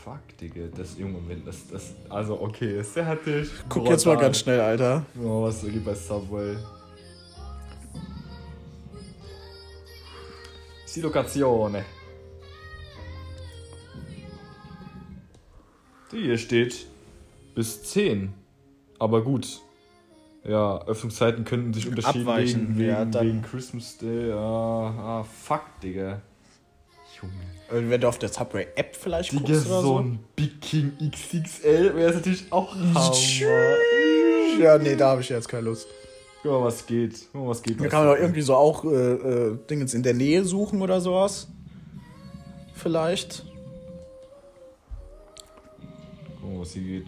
B: Fuck, Digga, das Junge, wenn das, das... Also, okay, hattig.
A: Guck jetzt mal ganz schnell, Alter.
B: Oh, was geht bei Subway? Die Lokation. Die hier steht bis 10. Aber gut. Ja, Öffnungszeiten könnten sich unterschieden
A: Abweichen,
B: wegen,
A: ja,
B: wegen,
A: dann-
B: wegen Christmas Day. Ja, ah, fuck, Digga. Junge.
A: Äh, Wenn du auf der Subway-App vielleicht
B: Digga,
A: guckst oder
B: so
A: so.
B: ein Big King XXL wäre es natürlich auch Hammer.
A: Ja, nee, da habe ich jetzt keine Lust.
B: Guck mal, was geht. Guck mal, was geht.
A: Da kann man doch irgendwie so auch äh, äh, Dingens in der Nähe suchen oder sowas. Vielleicht.
B: Guck mal, was hier geht.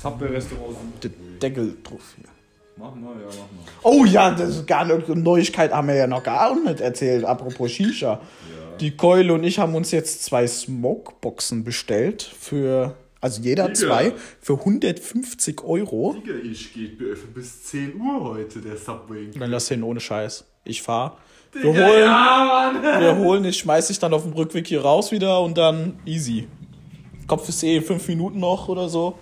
B: Subway-Restaurants.
A: Der Deckel drauf hier.
B: Mach mal, ja, mach mal.
A: Oh ja, das ist gar eine Neuigkeit, haben wir ja noch gar nicht erzählt. Apropos Shisha. Die Keule und ich haben uns jetzt zwei Smokeboxen bestellt für, also jeder
B: Digga.
A: zwei, für 150 Euro.
B: Digga, ich geht geöffnet bis 10 Uhr heute, der Subway.
A: Dann lass hin ohne Scheiß. Ich fahr. Wir
B: Digga,
A: holen,
B: ja,
A: wir holen, ich schmeiß dich dann auf dem Rückweg hier raus wieder und dann easy. Kopf ist eh fünf Minuten noch oder so.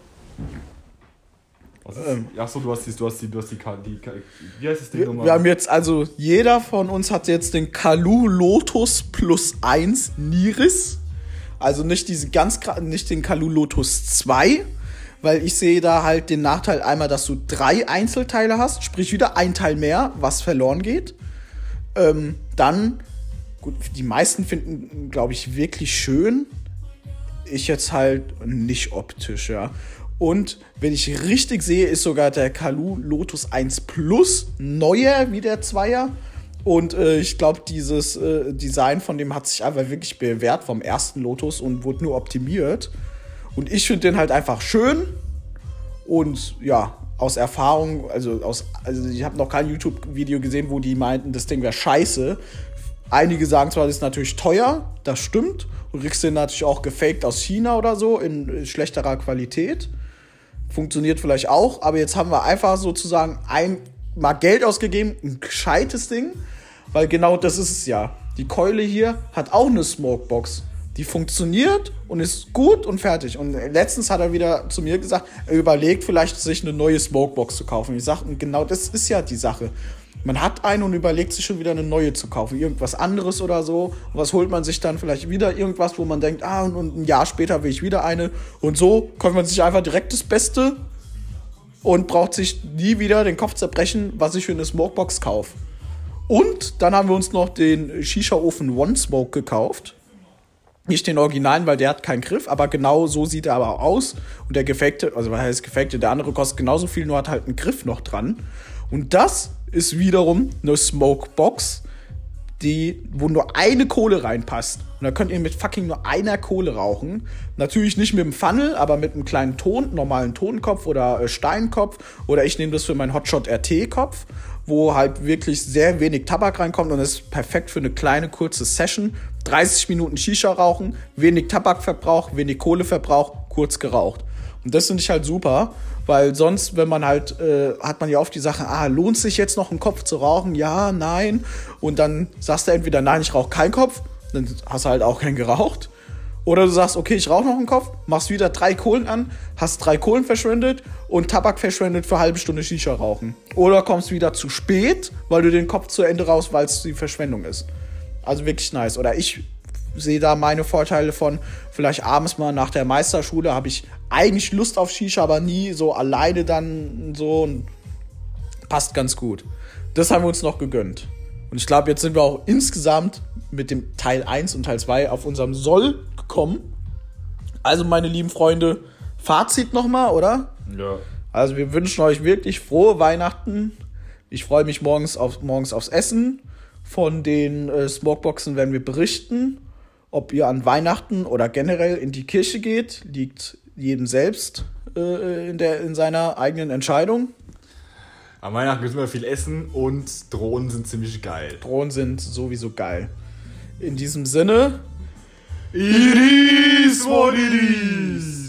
B: Ähm, Achso, du hast die, du hast die, du hast die, die, die wie heißt das Ding
A: wir,
B: nochmal?
A: wir haben jetzt, also jeder von uns hat jetzt den Kalu Lotus Plus 1 Niris. Also nicht diese ganz nicht den Kalu Lotus 2, weil ich sehe da halt den Nachteil einmal, dass du drei Einzelteile hast, sprich wieder ein Teil mehr, was verloren geht. Ähm, dann, gut, die meisten finden, glaube ich, wirklich schön. Ich jetzt halt nicht optisch, ja. Und wenn ich richtig sehe, ist sogar der Kalu Lotus 1 Plus neuer wie der Zweier. Und äh, ich glaube, dieses äh, Design von dem hat sich einfach wirklich bewährt vom ersten Lotus und wurde nur optimiert. Und ich finde den halt einfach schön. Und ja, aus Erfahrung, also aus, also ich habe noch kein YouTube-Video gesehen, wo die meinten, das Ding wäre scheiße. Einige sagen zwar, das ist natürlich teuer, das stimmt. Du kriegst den natürlich auch gefaked aus China oder so in schlechterer Qualität funktioniert vielleicht auch, aber jetzt haben wir einfach sozusagen ein mal Geld ausgegeben, ein gescheites Ding, weil genau das ist es ja. Die Keule hier hat auch eine Smokebox. Die funktioniert und ist gut und fertig. Und letztens hat er wieder zu mir gesagt, er überlegt vielleicht, sich eine neue Smokebox zu kaufen. Ich sage, genau das ist ja die Sache. Man hat eine und überlegt sich schon wieder eine neue zu kaufen. Irgendwas anderes oder so. Und was holt man sich dann vielleicht wieder? Irgendwas, wo man denkt, ah, und ein Jahr später will ich wieder eine. Und so kauft man sich einfach direkt das Beste und braucht sich nie wieder den Kopf zerbrechen, was ich für eine Smokebox kaufe. Und dann haben wir uns noch den Shisha-Ofen One Smoke gekauft. Nicht den Originalen, weil der hat keinen Griff, aber genau so sieht er aber aus. Und der gefakte, also was heißt gefakte, der andere kostet genauso viel, nur hat halt einen Griff noch dran. Und das ist wiederum eine Smokebox, die, wo nur eine Kohle reinpasst. Und da könnt ihr mit fucking nur einer Kohle rauchen. Natürlich nicht mit dem Funnel, aber mit einem kleinen Ton, normalen Tonkopf oder äh, Steinkopf. Oder ich nehme das für meinen Hotshot RT-Kopf, wo halt wirklich sehr wenig Tabak reinkommt und ist perfekt für eine kleine, kurze Session. 30 Minuten Shisha rauchen, wenig Tabakverbrauch, wenig Kohleverbrauch, kurz geraucht. Und das finde ich halt super. Weil sonst, wenn man halt, äh, hat man ja oft die Sache, ah, lohnt sich jetzt noch einen Kopf zu rauchen? Ja, nein. Und dann sagst du entweder, nein, ich rauche keinen Kopf, dann hast du halt auch keinen geraucht. Oder du sagst, okay, ich rauche noch einen Kopf, machst wieder drei Kohlen an, hast drei Kohlen verschwendet und Tabak verschwendet für eine halbe Stunde Shisha rauchen. Oder kommst wieder zu spät, weil du den Kopf zu Ende raus, weil es die Verschwendung ist. Also wirklich nice. Oder ich sehe da meine Vorteile von, vielleicht abends mal nach der Meisterschule habe ich eigentlich Lust auf Shisha, aber nie so alleine dann so. Und passt ganz gut. Das haben wir uns noch gegönnt. Und ich glaube, jetzt sind wir auch insgesamt mit dem Teil 1 und Teil 2 auf unserem Soll gekommen. Also, meine lieben Freunde, Fazit nochmal, oder?
B: Ja.
A: Also, wir wünschen euch wirklich frohe Weihnachten. Ich freue mich morgens, auf, morgens aufs Essen. Von den äh, Smokeboxen werden wir berichten. Ob ihr an Weihnachten oder generell in die Kirche geht, liegt jedem selbst äh, in, der, in seiner eigenen Entscheidung.
B: Am Weihnachten müssen wir viel essen und Drohnen sind ziemlich geil.
A: Drohnen sind sowieso geil. In diesem Sinne.
B: It is what it is.